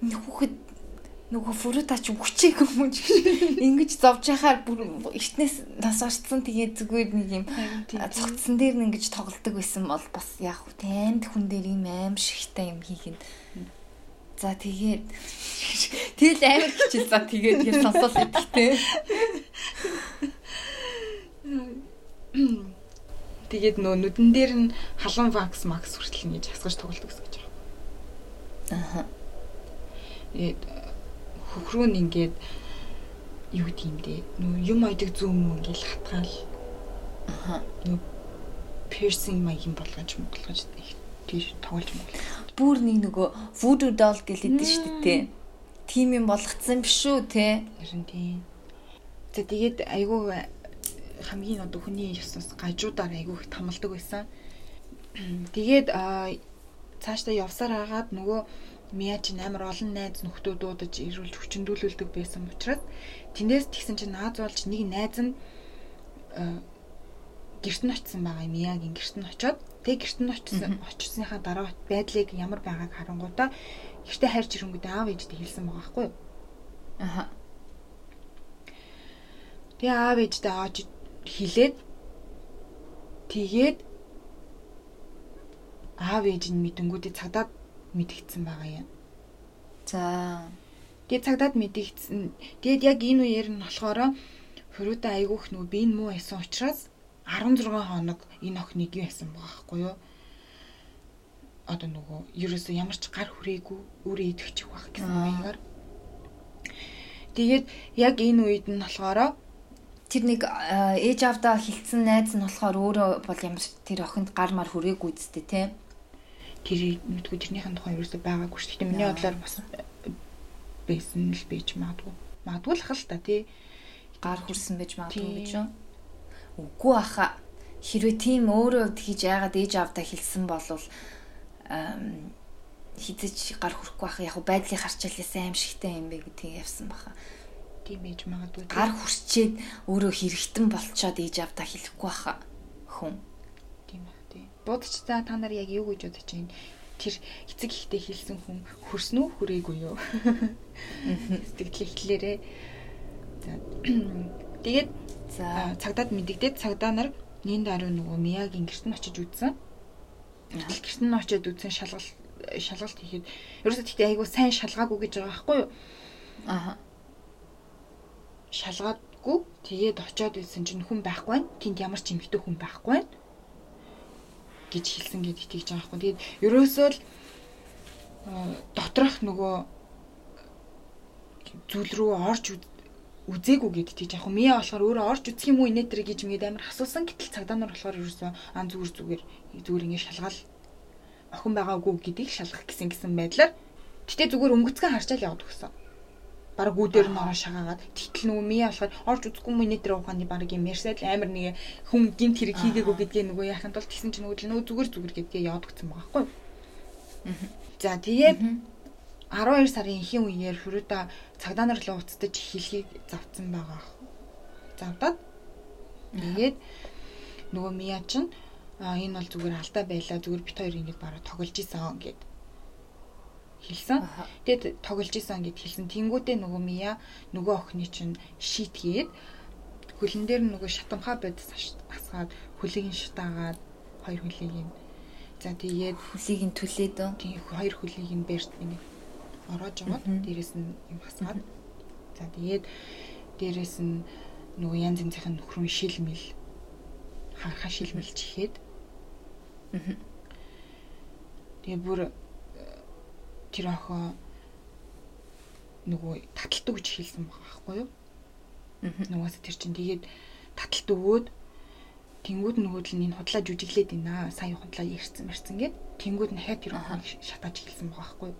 хүүхэд нөгөө фурутач хүчээг юм чи ингэж зовж яхаар бүр эртнээс нас орцсон тэгээд зүгээр нэг юм цогцсон дээр нь ингэж тоглолдог байсан бол бас яг хөө танд хүн дээр юм аим шигтэй юм хийх нь За тэгээд тэгэл амар хичээл за тэгээд яг сонсоол идэхтэй. Тэгээд нөө нүдэн дээр нь халуун вакс макс хүртэл ингэж хасгаж тоглолдог гэсэн гэж байна. Аа. Хөхрөө нь ингээд юу гэдэг юм бэ? Нөө юм ойдаг зүүм мөн ингээл хатгаал. Аа. Нөө piercing маягийн болгож монголгож тийш тоглож монголгож. бүр нэг нөгөө voodoo doll гэлээдэн шүү дээ тий. Тим юм болгоцсон биш үү те. Харин тийм. За тэгээд айгүй хамгийн одоо хүний ёсноос гажуудаар айгүй их тамалдаг байсан. Тэгээд аа, цаашдаа явсаар хагаад нөгөө Мия чинь амар олон найз нөхдөө дуудаж ирүүлж хүчндүүлүүлдэг байсан учраас тэндээс тэгсэн чинь нааз болж нэг найз нь аа, гэрт нь очисон байгаа юм Миягийн гэрт нь очиод тэг гэрт нь очисон очисныхаа дараа байдлыг ямар байгааг харангуудаа гэртээ хайрч ирэнгүүтээ аав ээжтэй хэлсэн байгаа байхгүй юу? Аха. Тэгээ аав ээжтэй ааж хилээд тэгээд аав ээж нь мэдэнгүүтээ цагдаад мэдгдсэн байгаа юм. За. Тэгээд цагдаад мэдгдсэн. Тэгээд яг энэ үеэр нь болохоор Фрүдэ айгүйх нүү би энэ муу байсан учраас 16 хоног энэ охиныг юу яасан байгаа байхгүй юу? Одоо нөгөө ерөөсөө ямар ч гар хүрээгүй өөрөө идэвчих байх гэсэн маягаар. Тэгээд яг энэ үед нь болохоор Тэр нэг аа, ээж авдаа хилцсэн найз нь болохоор өөрөө бол ямар тэр охинд гар мар хүрээгүй үсттэй те. Тэр мэдгүй тэрнийхэн тухайн ерөөсөө байгаагүй шүү дээ. Миний бодлоор бас байсан л байж магадгүй. Магадгүй л хал та тий. Гар хүрсэн байж магадгүй гэж юу? Үгүй аха. Хэрвээ тийм өөрөө хийж яагаад ээж авдаа хилцсэн болвол хизэж гар хүрхгүй байх яг байдлыг харчаалаас аим шигтэй юм бэ гэдгийг явсан баха. Тийм байж магадгүй. Гар хүрчээд өөрөө хэрэгтэн болцоод ээж авдаа хэлэхгүй баха. Хүн. Будч та та нар яг юу гэж бодож байна? тэр эцэг ихтэй хэлсэн хүн хөрснө үү хүрээгүй юу? Сэтгэл ихлээрээ. За тэгээд За цагдаад мэдэгдээд цагдаа нар нин даруй нөгөө Миягийн гэрт нь очиж үзсэн. Гэрт нь очиж үзсэн шалгалт шалгалт хийхэд ерөөсөө тэгтээ айгу сайн шалгаагүй гэж байгаа байхгүй юу? аха шалгаадгүй тэгээд очиод ирсэн чинь хүн байхгүй байна. Тэнд ямар ч эмэгтэй хүн байхгүй байна гэж хэлсэн гэд итгэж байгаа байхгүй. Тэгээд ерөөсөө л доторх нөгөө зүйл рүү орж үз- үзээгүй гэд итгэж байгаа. Мия болохоор өөрөө орж үзэх юм уу инээтрэ гэж мэд амар асуусан. Гэтэл цагдаа нар болохоор ерөөсөө ан зүгээр зүгээр зүгээр ингэ шалгаал охин байгаагүй гэдгийг шалгах гэсэн гэсэн байдлаар гэтээ зүгээр өнгөцгөн харчаал яваад өгсөн бараг үүдээр нь ороо шагаагаад тэгтэл нөгөө мия болохоор орж үзэхгүй мөн нэтэр ухааны бараг юм ярьсаад амар нэг хүн гинт хэрэг хийгээгүй гэдгээ нөгөө яханд бол тэгсэн чинь нөгөө нөгөө зүгээр зүгээр гэдгээ өгсөн байгаа байхгүй. За тэгээд 12 сарын ихэн үеэр Фрүта цагдаа нар руу уцтаж хэлхийг завцсан байгаа. Завдаад тэгээд нөгөө мия чинь а энэ бол зүгээр алдаа байлаа зүгээр бит хоёр ингэж бараг тоглож исэн гэд хэлсэн. Аха. Тэгээд тоглож исэн гэд хэлсэн. Тэнгүүтээ нөгөө Мия нөгөө охины чинь шийтгээд хөлн дээр нөгөө шатамхаа бодис асгаад хөлийг нь шатаагаад хоёр хөлийг нь за тэгээд хүлийг нь түлээд тийм хоёр хөлийг нь бэрт ингэ ороож аваад дээрэс нь юм хасгаад за тэгээд дээрэс нь нөгөө янз янзын нөхрөн шилмэл хахаа шилмэлж ихэд Тэгээ бүр тэр охоо нөгөө таталт өгч хэлсэн байгаа байхгүй юу? Нөгөөс тэр чинь тэгээд таталт өгөөд тэнгууд нөгөөд л энэ худлаа жүжиглээд байна. Сая худлаа ярьсан мэрсэн гээд тэнгууд нь хай тэр охоо шатааж хэлсэн байгаа байхгүй юу?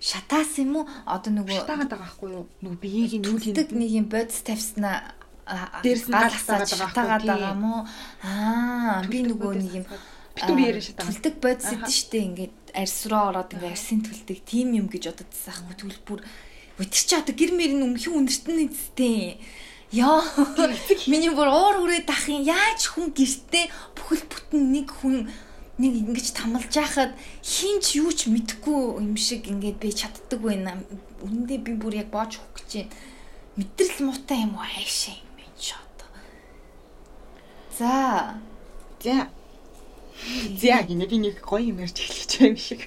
Шатаас юм уу? Одоо нөгөө Шатаагаад байгаа байхгүй юу? Нөгөө биеийг нь түлдэг нэг юм бодис тавьснаа Дээрс нь гал хасаад байгаа байгаа мó. Аа би нөгөө нэг юм битүүр аа, ярин шатаагаад. Түлдэг бодис идэв штэ ингээд арьс руу ороод ингээд арьсын түлдэг тим юм гэж бододсон ахгүй түл бүр өтер чи одоо гэр мэрийн өмхийн үнэртэн нэсттэй. Яа. Миний бүр уур үрээд ах юм. Яаж хүн гэртээ бүхэл бүтэн нэг хүн нэг ингэж тамалж яхад хинч юу ч мэдэхгүй юм шиг ингээд би чаддаг байна. Үнэндээ би бүр яг боож хөх гэж байна. Мэдрэл муутай юм уу хайшаа юм бэ ч одоо. За. За. За гинэ би нэг гоё юм ярьж эхлэж байгаа юм шиг.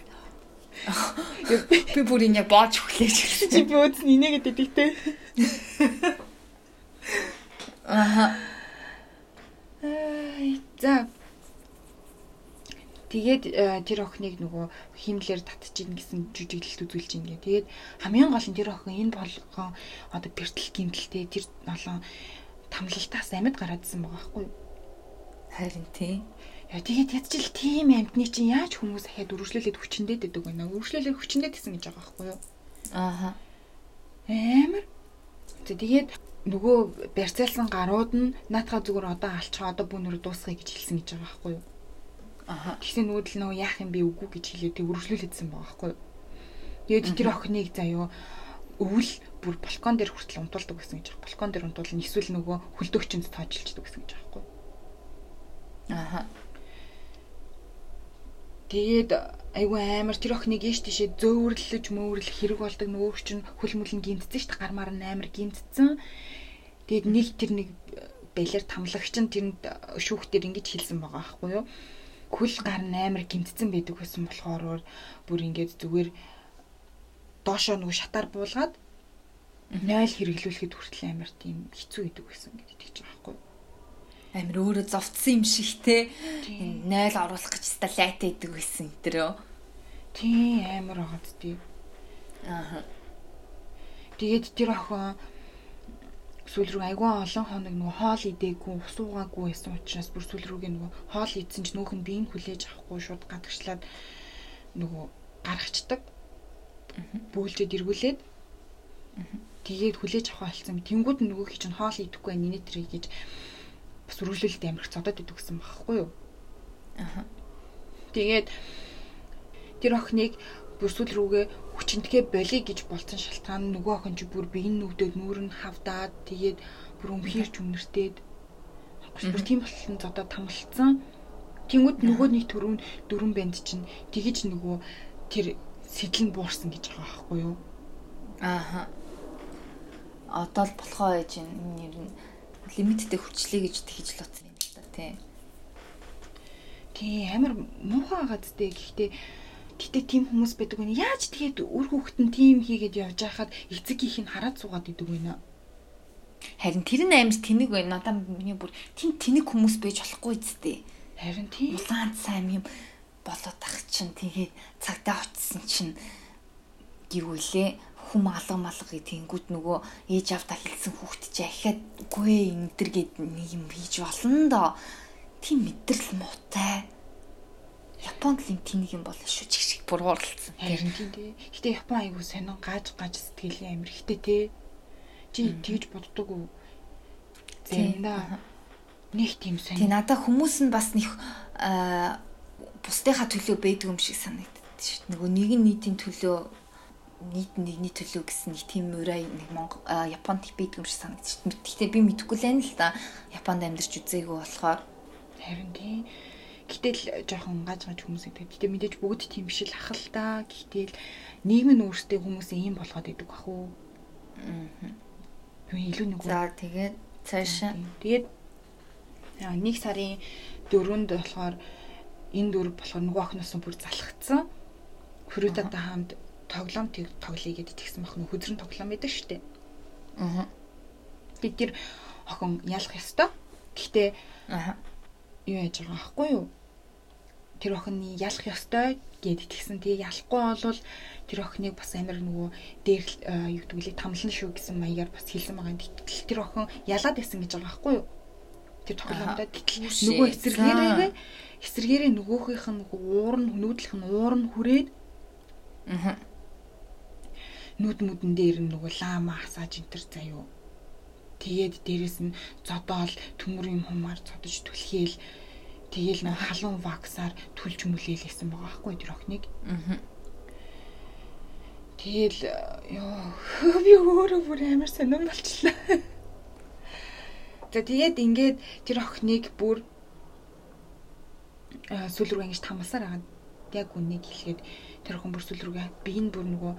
Би бүр яг боож хөглөөж Чи би өөд нь инээгээд идэгтэй. Аа. Ай, За. Тэгээд э, тэр охиныг нөгөө химлэр татчихин гэсэн жүжиглэлт үзүүлж ингээ. Тэгээд хамгийн гол нь тэр охин энэ болгон одоо бэртэл гимтэлтэй тэр олон тамлалтаас амьд гараадсан байгаа байхгүй юу? Харин тий. Тэгээд ядчил тийм амьтны чинь яаж хүмүүс ахаад үргэлжлүүлээд хүчнээд байдаг вэ? Үргэлжлүүлээд хүчнээд гэсэн гэж байгаа байхгүй юу? Ааха. Амар. Тэгээд нөгөө барьцаалсан гарууд нь наатаха зүгээр одоо алчгаа одоо бүнөр дуусгая гэж хэлсэн гэж байгаа байхгүй юу? Аха. Тэгсэн нөгөө л нөгөө яах юм бэ үгүй гэж хэлээд үргэлжлүүлээдсэн байгаа байхгүй юу? Тэгээд тэр охиныг заяо өвөл бүр балкон дээр хүртэл унтуулдаг гэсэн гэж байгаа. Балкон дээр унтуулна эсвэл нөгөө хөлдөгчөнд тоожилчдаг гэсэн гэж байгаа байхгүй юу? Аха. Тэгээд айгүй амар тэр охиныг ийш тийшээ зөөврлөж мөөврлөх хэрэг болдог нөгөө чинь хөл мөлн гимтсэн шүү дээ гармаар нь амар гимтсэн. Тэгээд нэг тэр нэг балер тамлагч нь тэрэнд шүүхтэр ингэж хэлсэн байгаа байхгүй юу? Хөл гар нь амар гимтсэн байдаг байсан болохоор бүр ингэж зүгээр доошоо нөгөө шатаар буулгаад 0 хэрэглүүлэхэд хүртэл амар тийм хэцүү идэг байсан гэдэг байгаа байхгүй юу? Амир өөрөө зовцсон юм шиг те. Энэ 0 оруулах гэж ста лайта идэг байсан энэ төр. Тийм амар байгаа зү. Ааха. Тэгээд тэр охин сүүл рүү айгүй олон хоног нөгөө хоол идээгүй, ус уугаагүй байсан учраас бүр сүүл рүүгээ нөгөө хоол идсэн ч нөөх нь биеийг хүлээж авахгүй шууд гадагшлаад нөгөө гаргацдаг. Бөөлжөд эргүүлээд тэгээд хүлээж авах болсон. Тэнгүүд нөгөө хий чинь хоол идэхгүй байна нэ тэр гэж бас үргэлжлүүлэлт амирх цодод идэв гэсэн багхгүй юу? Аха. Тэгээд тэр охиныг бүрсүүл рүүгээ хүчинтгээ болиё гэж болцсон шалтгаан нь нөгөө охин чи бүр биеийн нүгдээд нүүр нь хавдаад тэгээд бүр өмхийрч үнэртээд бүр тийм болсон зодоо тамгалцсан. Тэнгүүд нөгөө нэг төрүүн дөрөн банд чинь тэгэж нөгөө тэр сэтэл нь буурсан гэж байгаа байхгүй юу? Ааха. Одоо л болохоо ээж энэ нэр нь лимиттэй хүчлээ гэж тэгж л утсан юм л та тий. Тий амар муухай гадтай гэхдээ гэтээ тийм хүмүүс байдаг байна. Яаж тэгээд үр хүүхэд нь тийм хийгээд явж байхад эцэг их нь хараад суугаад идэг байна. Харин тэр нь амар тэнэг байна. Надаа миний бүр тийм тэнэг хүмүүс байж болохгүй зү. Харин тийм. Улаан сайн юм болоод ах чинь тэгээд цагтаа очисон чинь гівүүлээ хүм алга малга гэтэнгүүд нөгөө ээж авта хэлсэн хүүхд чи ахиад үгүй энэ төр гэд нэг юм хийж болно доо. Тийм мэдрэл муутай. Японд л юм тэнэг юм болно шүү чиг чиг бүр уралцсан. Харин тийм тий. Гэтэ Япон айгуу сонин гаж гаж сэтгэлийн амир хтэй тий. Чи тэгж боддог уу? Заримдаа нэг тийм сонин. Тий надаа хүмүүс нь бас нэг аа бусдынхаа төлөө байдаг юм шиг санагддаг шүү. Нөгөө нэг нь нийтийн төлөө нийт нэгний төлөө гэсэн нэг тийм урай нэг Монгол Японд их байдаг юм шиг санагдчих. Гэхдээ би мэдэхгүй л байна л да. Японд амьдарч үзээгүй болохоор харин тийм Гэтэл жоохон гаж гаж хүмүүс гэдэг. Гэтэ мэдээж бүгд тийм биш л ах л та. Гэтэл нийгэм нь өөрсдөө хүмүүсийн юм болгоод идэг бах уу. Аа юу илүү нэг За тэгээд цаашаа тэгээд нэг сарын дөрөнд болохоор энэ дөрв болохоор нөгөө охноос бүр залхацсан. Хүрээтэй хамт тоглоом тоглоё гэдээ тэгсэн бах нөх хөзрөн тоглоом байдаг шүү дээ. Аа. Бид тэр охин ялах ёстой. Гэхдээ аа юу яаж байгаа аахгүй юу? Тэр охины ялах ёстой гэд тэгсэн. Тэгээ ялахгүй болвол тэр охиныг бас амар нөгөө дээр юу гэдэг лээ тамлан шүү гэсэн маягаар бас хэлсэн байгаа. Гэтэл тэр охин ялаад байсан гэж байгаа байхгүй юу? Тэр тоглоомдоо гэтэл нөгөө эсэргээрээ эсэргээрээ нөгөөхийнх нь уур нь нүүдлэх нь уур нь хүрээд аа нүд мүдэн дээр нөгөө лама хасааж энтер заяо. Тэгээд дээрэс нь зодоол төмөр юм хумаар цодож түлхээл Тэгээл нэг халуун ваксаар түлж мүлээлсэн байгаа байхгүй тэр охиныг. Аа. Тэгэл ёо би өөрөө бүр амар сонирн болчлаа. За тэгээд ингээд тэр охиныг бүр сүүл рүү ингэж тамалсаар агаад яг үнийг хэлгээд тэр охин бүр сүүл рүүгээ би энэ бүр нөгөө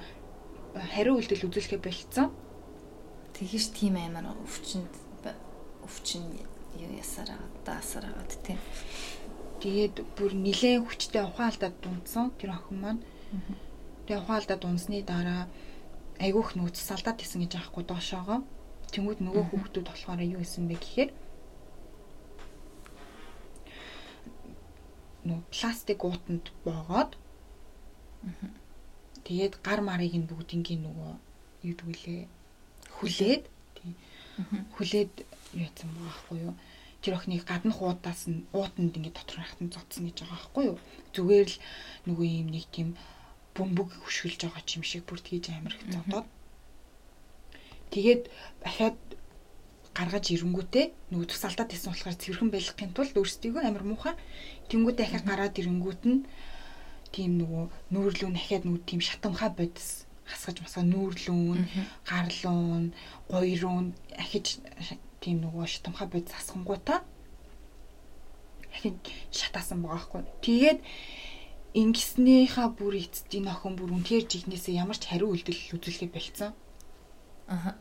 хариу үйлдэл үзүүлэхэ болцсон. Тэгэж тийм амар өвчнөд өвчин юу ясараа даасараа гад тийм. Тэгээд бүр нилээн хүчтэй ухаалдаад дундсан тэр охин маань. Тэгээ ухаалдаад дунсны дараа айгүйх нүүц салдаад исэн гэж аахгүй доошоогоо. Тэнгүүд нөгөө хүүхдүүд болохоор юу исэн бэ гэхээр нөө пластик уутанд боогоод тэгээд гар марыг нь бүгдингийн нөгөө юу гэдгүүлээ хүлээд? Хүлээд юу яцсан байгаа байхгүй юу? Тэр охиныг гадна хуудаас нь уутанд ингээд дотор хахтан зодсон гэж байгаа байхгүй юу? Зүгээр л нөгөө юм нэг тийм бөмбөг хөшгөлж байгаа ч юм шиг бүр тгийж амир их зодоод. Тэгээд ахаад гаргаж ирэнгүүтээ нөгөө тусалдаад исэн болохоор цэвэрхэн байлгахын тулд өөрсдийгөө амир муухай. Тэнгүүтээ ахаад гараад ирэнгүүт нь тийм нөгөө нүүрлүү нахаад нөгөө тийм шатамхай бодис хасгаж масаа нүүрлүүн гарлуун гойрүүн ахиж тийм нөгөө шатамхай бод засхангуудаа ахин шатаасан байгаа хгүй. Тэгээд ингэснийхаа бүр эцэд энэ охин бүр үнээр жигнэсээ ямар ч хариу үйлдэл үзүүлэхэ болцсон. Аха.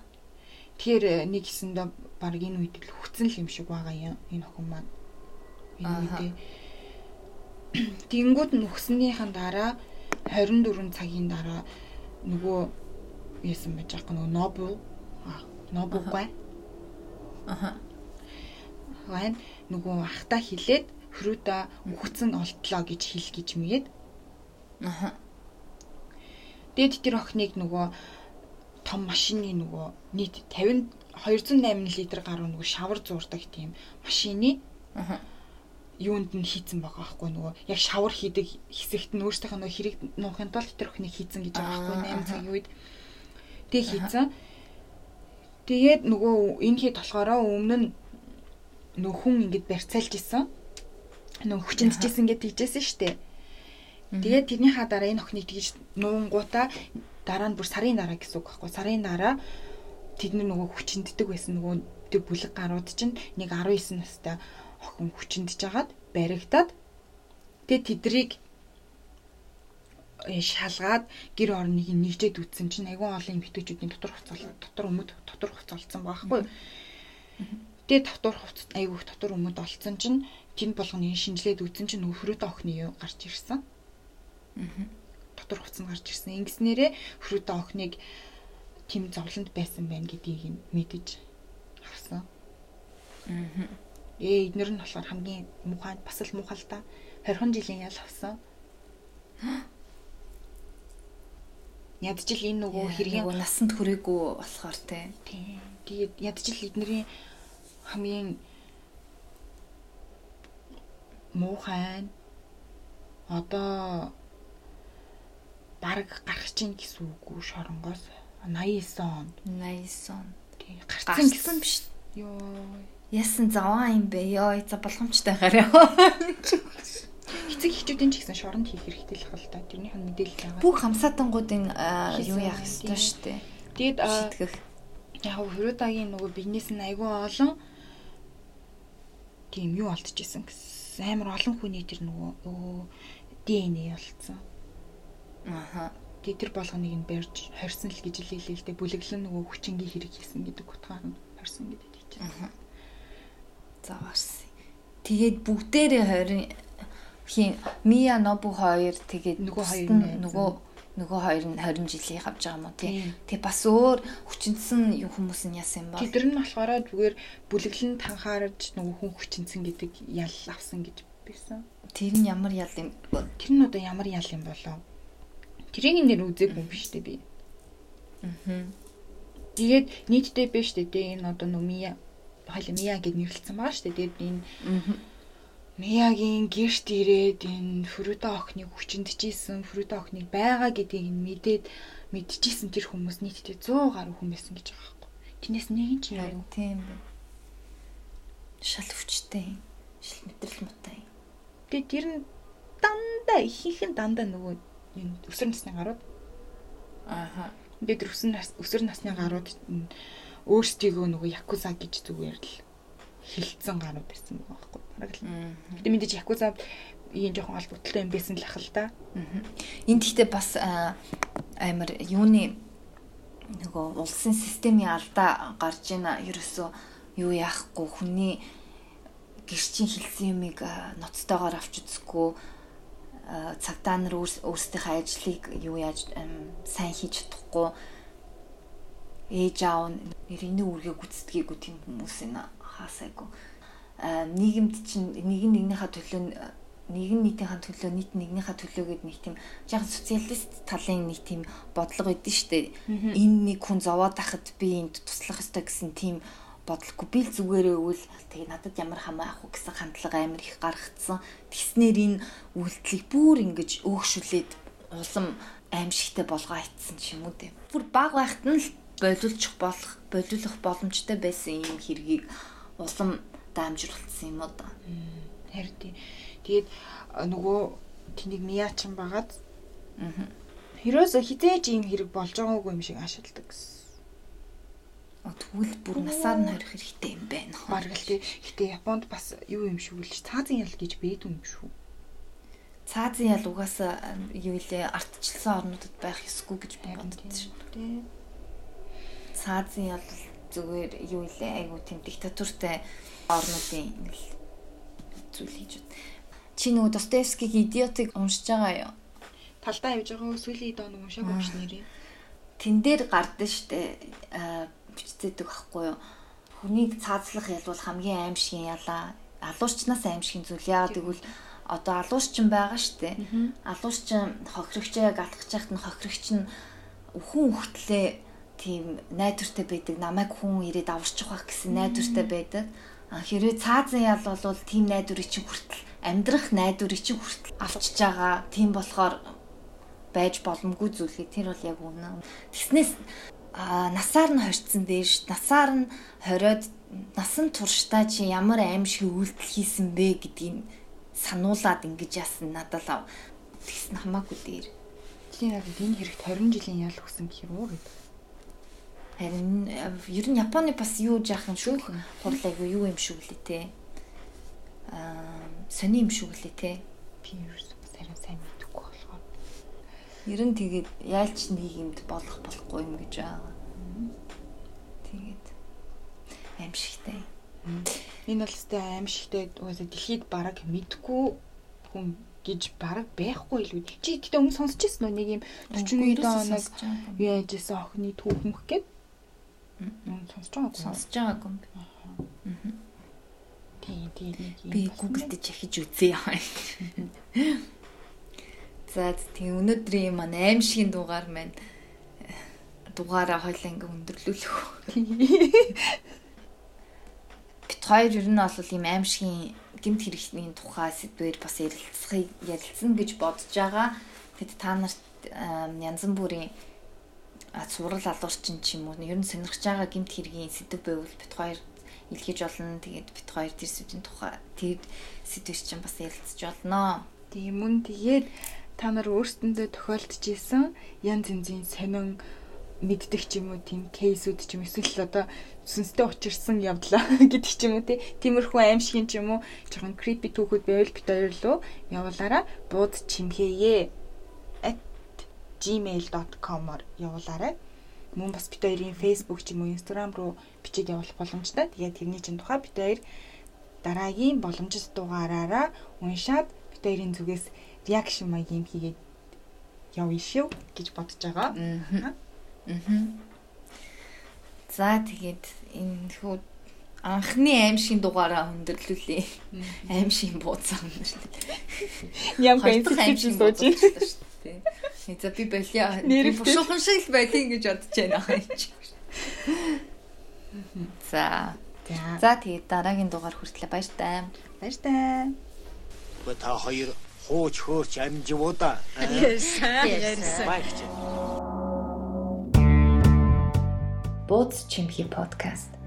Тэгэхээр э, нэг хэсэндээ баг энэ үед л хүцэн л юм шиг байгаа юм энэ охин маань. Энэ үедээ Тэнгүүд нөхснийхэн дараа 24 цагийн дараа нөгөө яасан байж байгаа нөгөө Нобу Нобугай Аха. Хайн нөгөө ахта хилээд хөрөөдө үхсэн олтлоо гэж хэл гэж мэгээд. Аха. Дээд тэр охиныг нөгөө том машины нөгөө нийт 50 208 литр гаруй нөгөө шавар зуурдаг тийм машины. Аха юунд нь хийцэн байгаа байхгүй нөгөө яг шавар хийдэг хэсэгт нь өөрсдийнхөө нөгөө хэрэг нуухын тулд тэр охиныг хийцэн гэж байгаа байхгүй 8 цагийн үед тэг хийцэн Тэгээд нөгөө энэ хэд болохоор өмнө нь нөхөн ингэж барьцаалж исэн. Нөгөө хүчинжижсэн гэж тийжсэн штэ. Тэгээд тэрний ха дараа энэ охиныг тэгж нуунгуудаа дараа нь бүр сарын дараа гэсэн үг байхгүй. Сарын дараа тэдний нөгөө хүчинддэг байсан нөгөө бүлэг гарууд чинь нэг 19 настай охин хүчиндж жагаад баригдаад Тэгээ тэдрийг э, шалгаад гэр орныг нэгжээд үтсэн чинь айгүй олон эмэгтэйчүүдийн дотор хувцал дотор өмд дотор хувцас олцсон байхгүй. Тэгээ дотор хувцас айгүй дотор өмд олцсон чинь тэнд болгоны шинжилээд үтсэн чинь нөхрөөдөө охины юу гарч ирсэн. Дотор хувцас нь гарч ирсэн. Ингэснээрээ хөрөөдөө охиныг тэм зовлонд байсан байна гэдгийг нь мэдэж авсан. Аа. Ээ эднэр нь болохоор хамгийн муухай бас л муухай л та. 20 жилийн ял авсан. Ядчил энэ нөгөө хэргийн насанд хүрээгүй болохоор те. Тийм. Тэгээд ядчил эднэрийн хамгийн муухай одоо баг гарах чинь гэсэн үг үү шоронгоос 89 онд 89 он. тий Гарсан гарсан гэсэн биш. ёо Ясан заваа юм бэ? Йоо, за болгоомжтой гараа. эцэг эхчүүдийн ч гэсэн шоронд хийх хэрэгтэй л хэл та тэрнийх нь мэдээлэл байгаа. Бүх хамсаатангуудын аа, юу яах ёстой шүү дээ. Тэгээд аа, Шитгэх. яг хөрөөдагийн нөгөө бизнес нь айгүй олон тийм юу олдчихсэн гэсэн амар олон хүний тэр нөгөө өө ДНХ болцсон. Аха. Тэгээд тэр болгоныг нь барьж хорьсон л гэж хэлээ л дээ бүлэглэн нөгөө хүчингийн хэрэг хийсэн гэдэг утгаар нь хорьсон гэдэг чинь. За барсан. Тэгээд бүгдээрээ 20 хин Мия Нобу хоёр тэгээд Нөгөө хоёр нөгөө нөгөө хоёр нь 20 жилийн хавж байгаа юм уу тий. Тэгээ бас өөр хүчинсэн юм хүмүүс нь яасан юм бол. Тэр нь болохоор зүгээр бүлэглэн танхаарж нөгөө хүн хүчинсэн гэдэг ял авсан гэж байсан. Тэр нь ямар ял юм? Тэр нь одоо ямар ял юм болоо? Тэрийг нэр үзээгүй юм биш үү би. Аа. Тэгээд нийтдээ биш дээ энэ одоо нөө Мия хоёул Мия гэд нэрлэлсэн байгаа шүү дээ. Тэгээд энэ. Миягийн гэрт ирээд энэ Фрүдэ охиныг хүчиндчихсэн, Фрүдэ охиныг байгаа гэдгийг нь мэдээд мэдчихсэн тэр хүмүүс нийтдээ 100 гаруй хүн байсан гэж байгаа байхгүй. Тэрнээс нэг нь ч Харин тийм бэ. Шал хүчтэй. Шил мэдрэл мутай. Тэгээд тэр нь дандаа ихэнх нь дандаа нөгөө энэ өсвөр насны гарууд. Ааха. Тэр өсвөр нас өсвөр насны гарууд өөрсдийгөө нөгөө якуза гэж зүгээр л хилцэн гарууд байсан байгаа байхгүй. Бараг л. Гэтэ мэдээж якуза ийм жоохон албатай юм байсан л ах л да. Энд гэхдээ бас амар юуны нөгөө улсын системийн алдаа гарж ийна ерөөсөө юу яахгүй хүний гэрчийн хэлсэн юмыг ноцтойгоор авч үзэхгүй аа, цагдаа нар өөрс- өөрсдийнхөө ажлыг юу яаж сайн хийж чадахгүй ээж аав нэрийн үргээ гүйцэтгэгээгүй тийм хүмүүс энэ хаасайгүй Аа, нийгэмд чинь нэг нь нэгнийхээ төлөө нэг нь нийтийнхээ төлөө нийт нэгнийхээ төлөө гэдэг нэг тийм яг социалист талын нэг тийм бодлого өгдөн штэ. Энэ нэг хүн зовоод тахад би энд туслах ёстой гэсэн тийм бодлохгүй би л зүгээрээ өвөл тэгээ надад ямар хамаа ах уу гэсэн хандлага амар их гаргацсан. Тэгснээр энэ үйлдэлийг бүр ингэж өөгшүүлээд улам аимшигтай болгоо айтсан ч юм уу те. Бүр баг байхад нь л болиулчих болох, болиулах боломжтой байсан юм хэргийг улам даамжруулсан юм уу да. Харин тий. Тэгээд нөгөө тэнийг мияачин багаад Аа. Хэрөөсө хизээж ийм хэрэг болж байгаагүй юм шиг ашигладаг гэсэн. Тэгвэл бүр насаар нь хорих хэрэгтэй юм байна. Бараг л тий. Гэтэ Японд бас юу юм шүү л цаазын ял гэж бэдүү юм шүү. Цаазын ял угаасаа юу илээ ардчилсан орнуудад байх ёсгүй гэж би боддог шин. тий. Цаазын ял зүгээр юу илээ айгу тийм диктатуртай орнуудын зүйл хийж бод. Чи нөгөө Достоевскигийн идиотыг уншиж байгаа юу? Талдаа явж байгаа сүүлийн доо нэг уншааг унш нэрээ. Тэн дээр гардаг штэ бичдэг байхгүй юу? Хүнийг цаазлах ял бол хамгийн аимшигын ялаа. Алуурчнаас аимшигын зүйл яагаад гэвэл одоо алуурчин байгаа штэ. Алуурчин хохирогчоо галах чахт нь хохирогч нь хүн хөлтлээ тийм найдвартай байдаг. Намайг хүн ирээд аварчих байх гэсэн найдвартай байдаг. А хэрвээ цаазан ял бол тийм найдварыг чинь хүртэл амьдрах найдварыг чинь хүртэл авчиж байгаа. Тийм болохоор байж боломгүй зүйлээ тэр бол яг үнэн. Тэснээс а насаар нь хорцсон дээш насаар нь хориод насан туршдаа чи ямар аимшиг үйлдэл хийсэн бэ гэдгийг сануулад ингэж яасан надад л тэгсэн хамаагүй дээр. Тийм яг энэ хэрэгт 20 жилийн ял хүсэн гэх юм уу гэдэг. Харин э, ер нь Японы бас юу жаахан шүү. Хурлайгүй юу юм шүү лээ те. Аа сони юм шүү лээ те. Би ерөөсөө сарай сайн мэдэхгүй болохоор. Ер нь тэгээд яалч нэг юмд болох болохгүй юм гэж байгаа. Тэгээд аимшигтай. Энэ бол өстэй аимшигтэй угаасаа дэлхийд бараг мэдгүй хүн гэж бараг байхгүй л үү. Чи гэдэг өмнө сонсч ирсэн үү нэг юм 42 оног яаж исэн охины түүхмөх гэд. Сонсч байгаагүй. Сонсож байгаагүй юм. Аа. тий тий нэг юм. Би дээр чахиж үзье яа. За тийм өнөөдрийн маань аимшигын дугаар маань э, дугаараа хойлоо ингээ өндөрлүүлэх. Бит хоёр ер нь бол ийм аимшигын гэмт хэрэгтний тухай сэдвээр бас ярилцахыг ярилцсан гэж бодож байгаа. Тэгэд та нарт янз бүрийн сурал алуурчин ч юм уу? Ер нь сонирхож байгаа гэмт хэргийн сэдв байвал бит хоёр илгээж болно. Тэгээд бит хоёр тэр сэдвийн тухай тэр сэдвэр чинь бас ярилцж болно. Тийм үн тэгээд та нар өөрсдөндөө тохиолдож исэн янз янзын сонин мэддэг ч юм уу тийм кейсүүд ч юм эсвэл одоо сүнстэй учирсан явдлаа гэдэг ч юм уу тиймэрхүү аимшигын ч юм уу жоохон creepy түүхүүд байвал бит хоёр руу явуулаараа бууд чимхээе gmail.com-оор явуулаарай. Мөн бас бит хоёрын Facebook ч юм уу Instagram руу бичиж явуулах боломжтой. Тэгээд тэрний чинь тухай бит хоёр дараагийн боломжит дугаараараа уншаад бит хоёрын зүгээс реакшн маягийн хийгээд явъя шүү гэж бодож байгаа. Аа. За тэгээд энэ хүү анхны аимшигын дугаараа өндөрлүүлээ. Аимшигын бууцаа өндөрлөө. Ямар аимшиг сууж байна. За би болио. Бушуухан шиг л байлиг гэж бодож байна аа. За. За тэгээд дараагийн дугаар хүртлээ баяр таа. Баяр таа. Ба та хоёр хууч хөөрч амживуу да. Ярьсан. Бууз чимхи подкаст.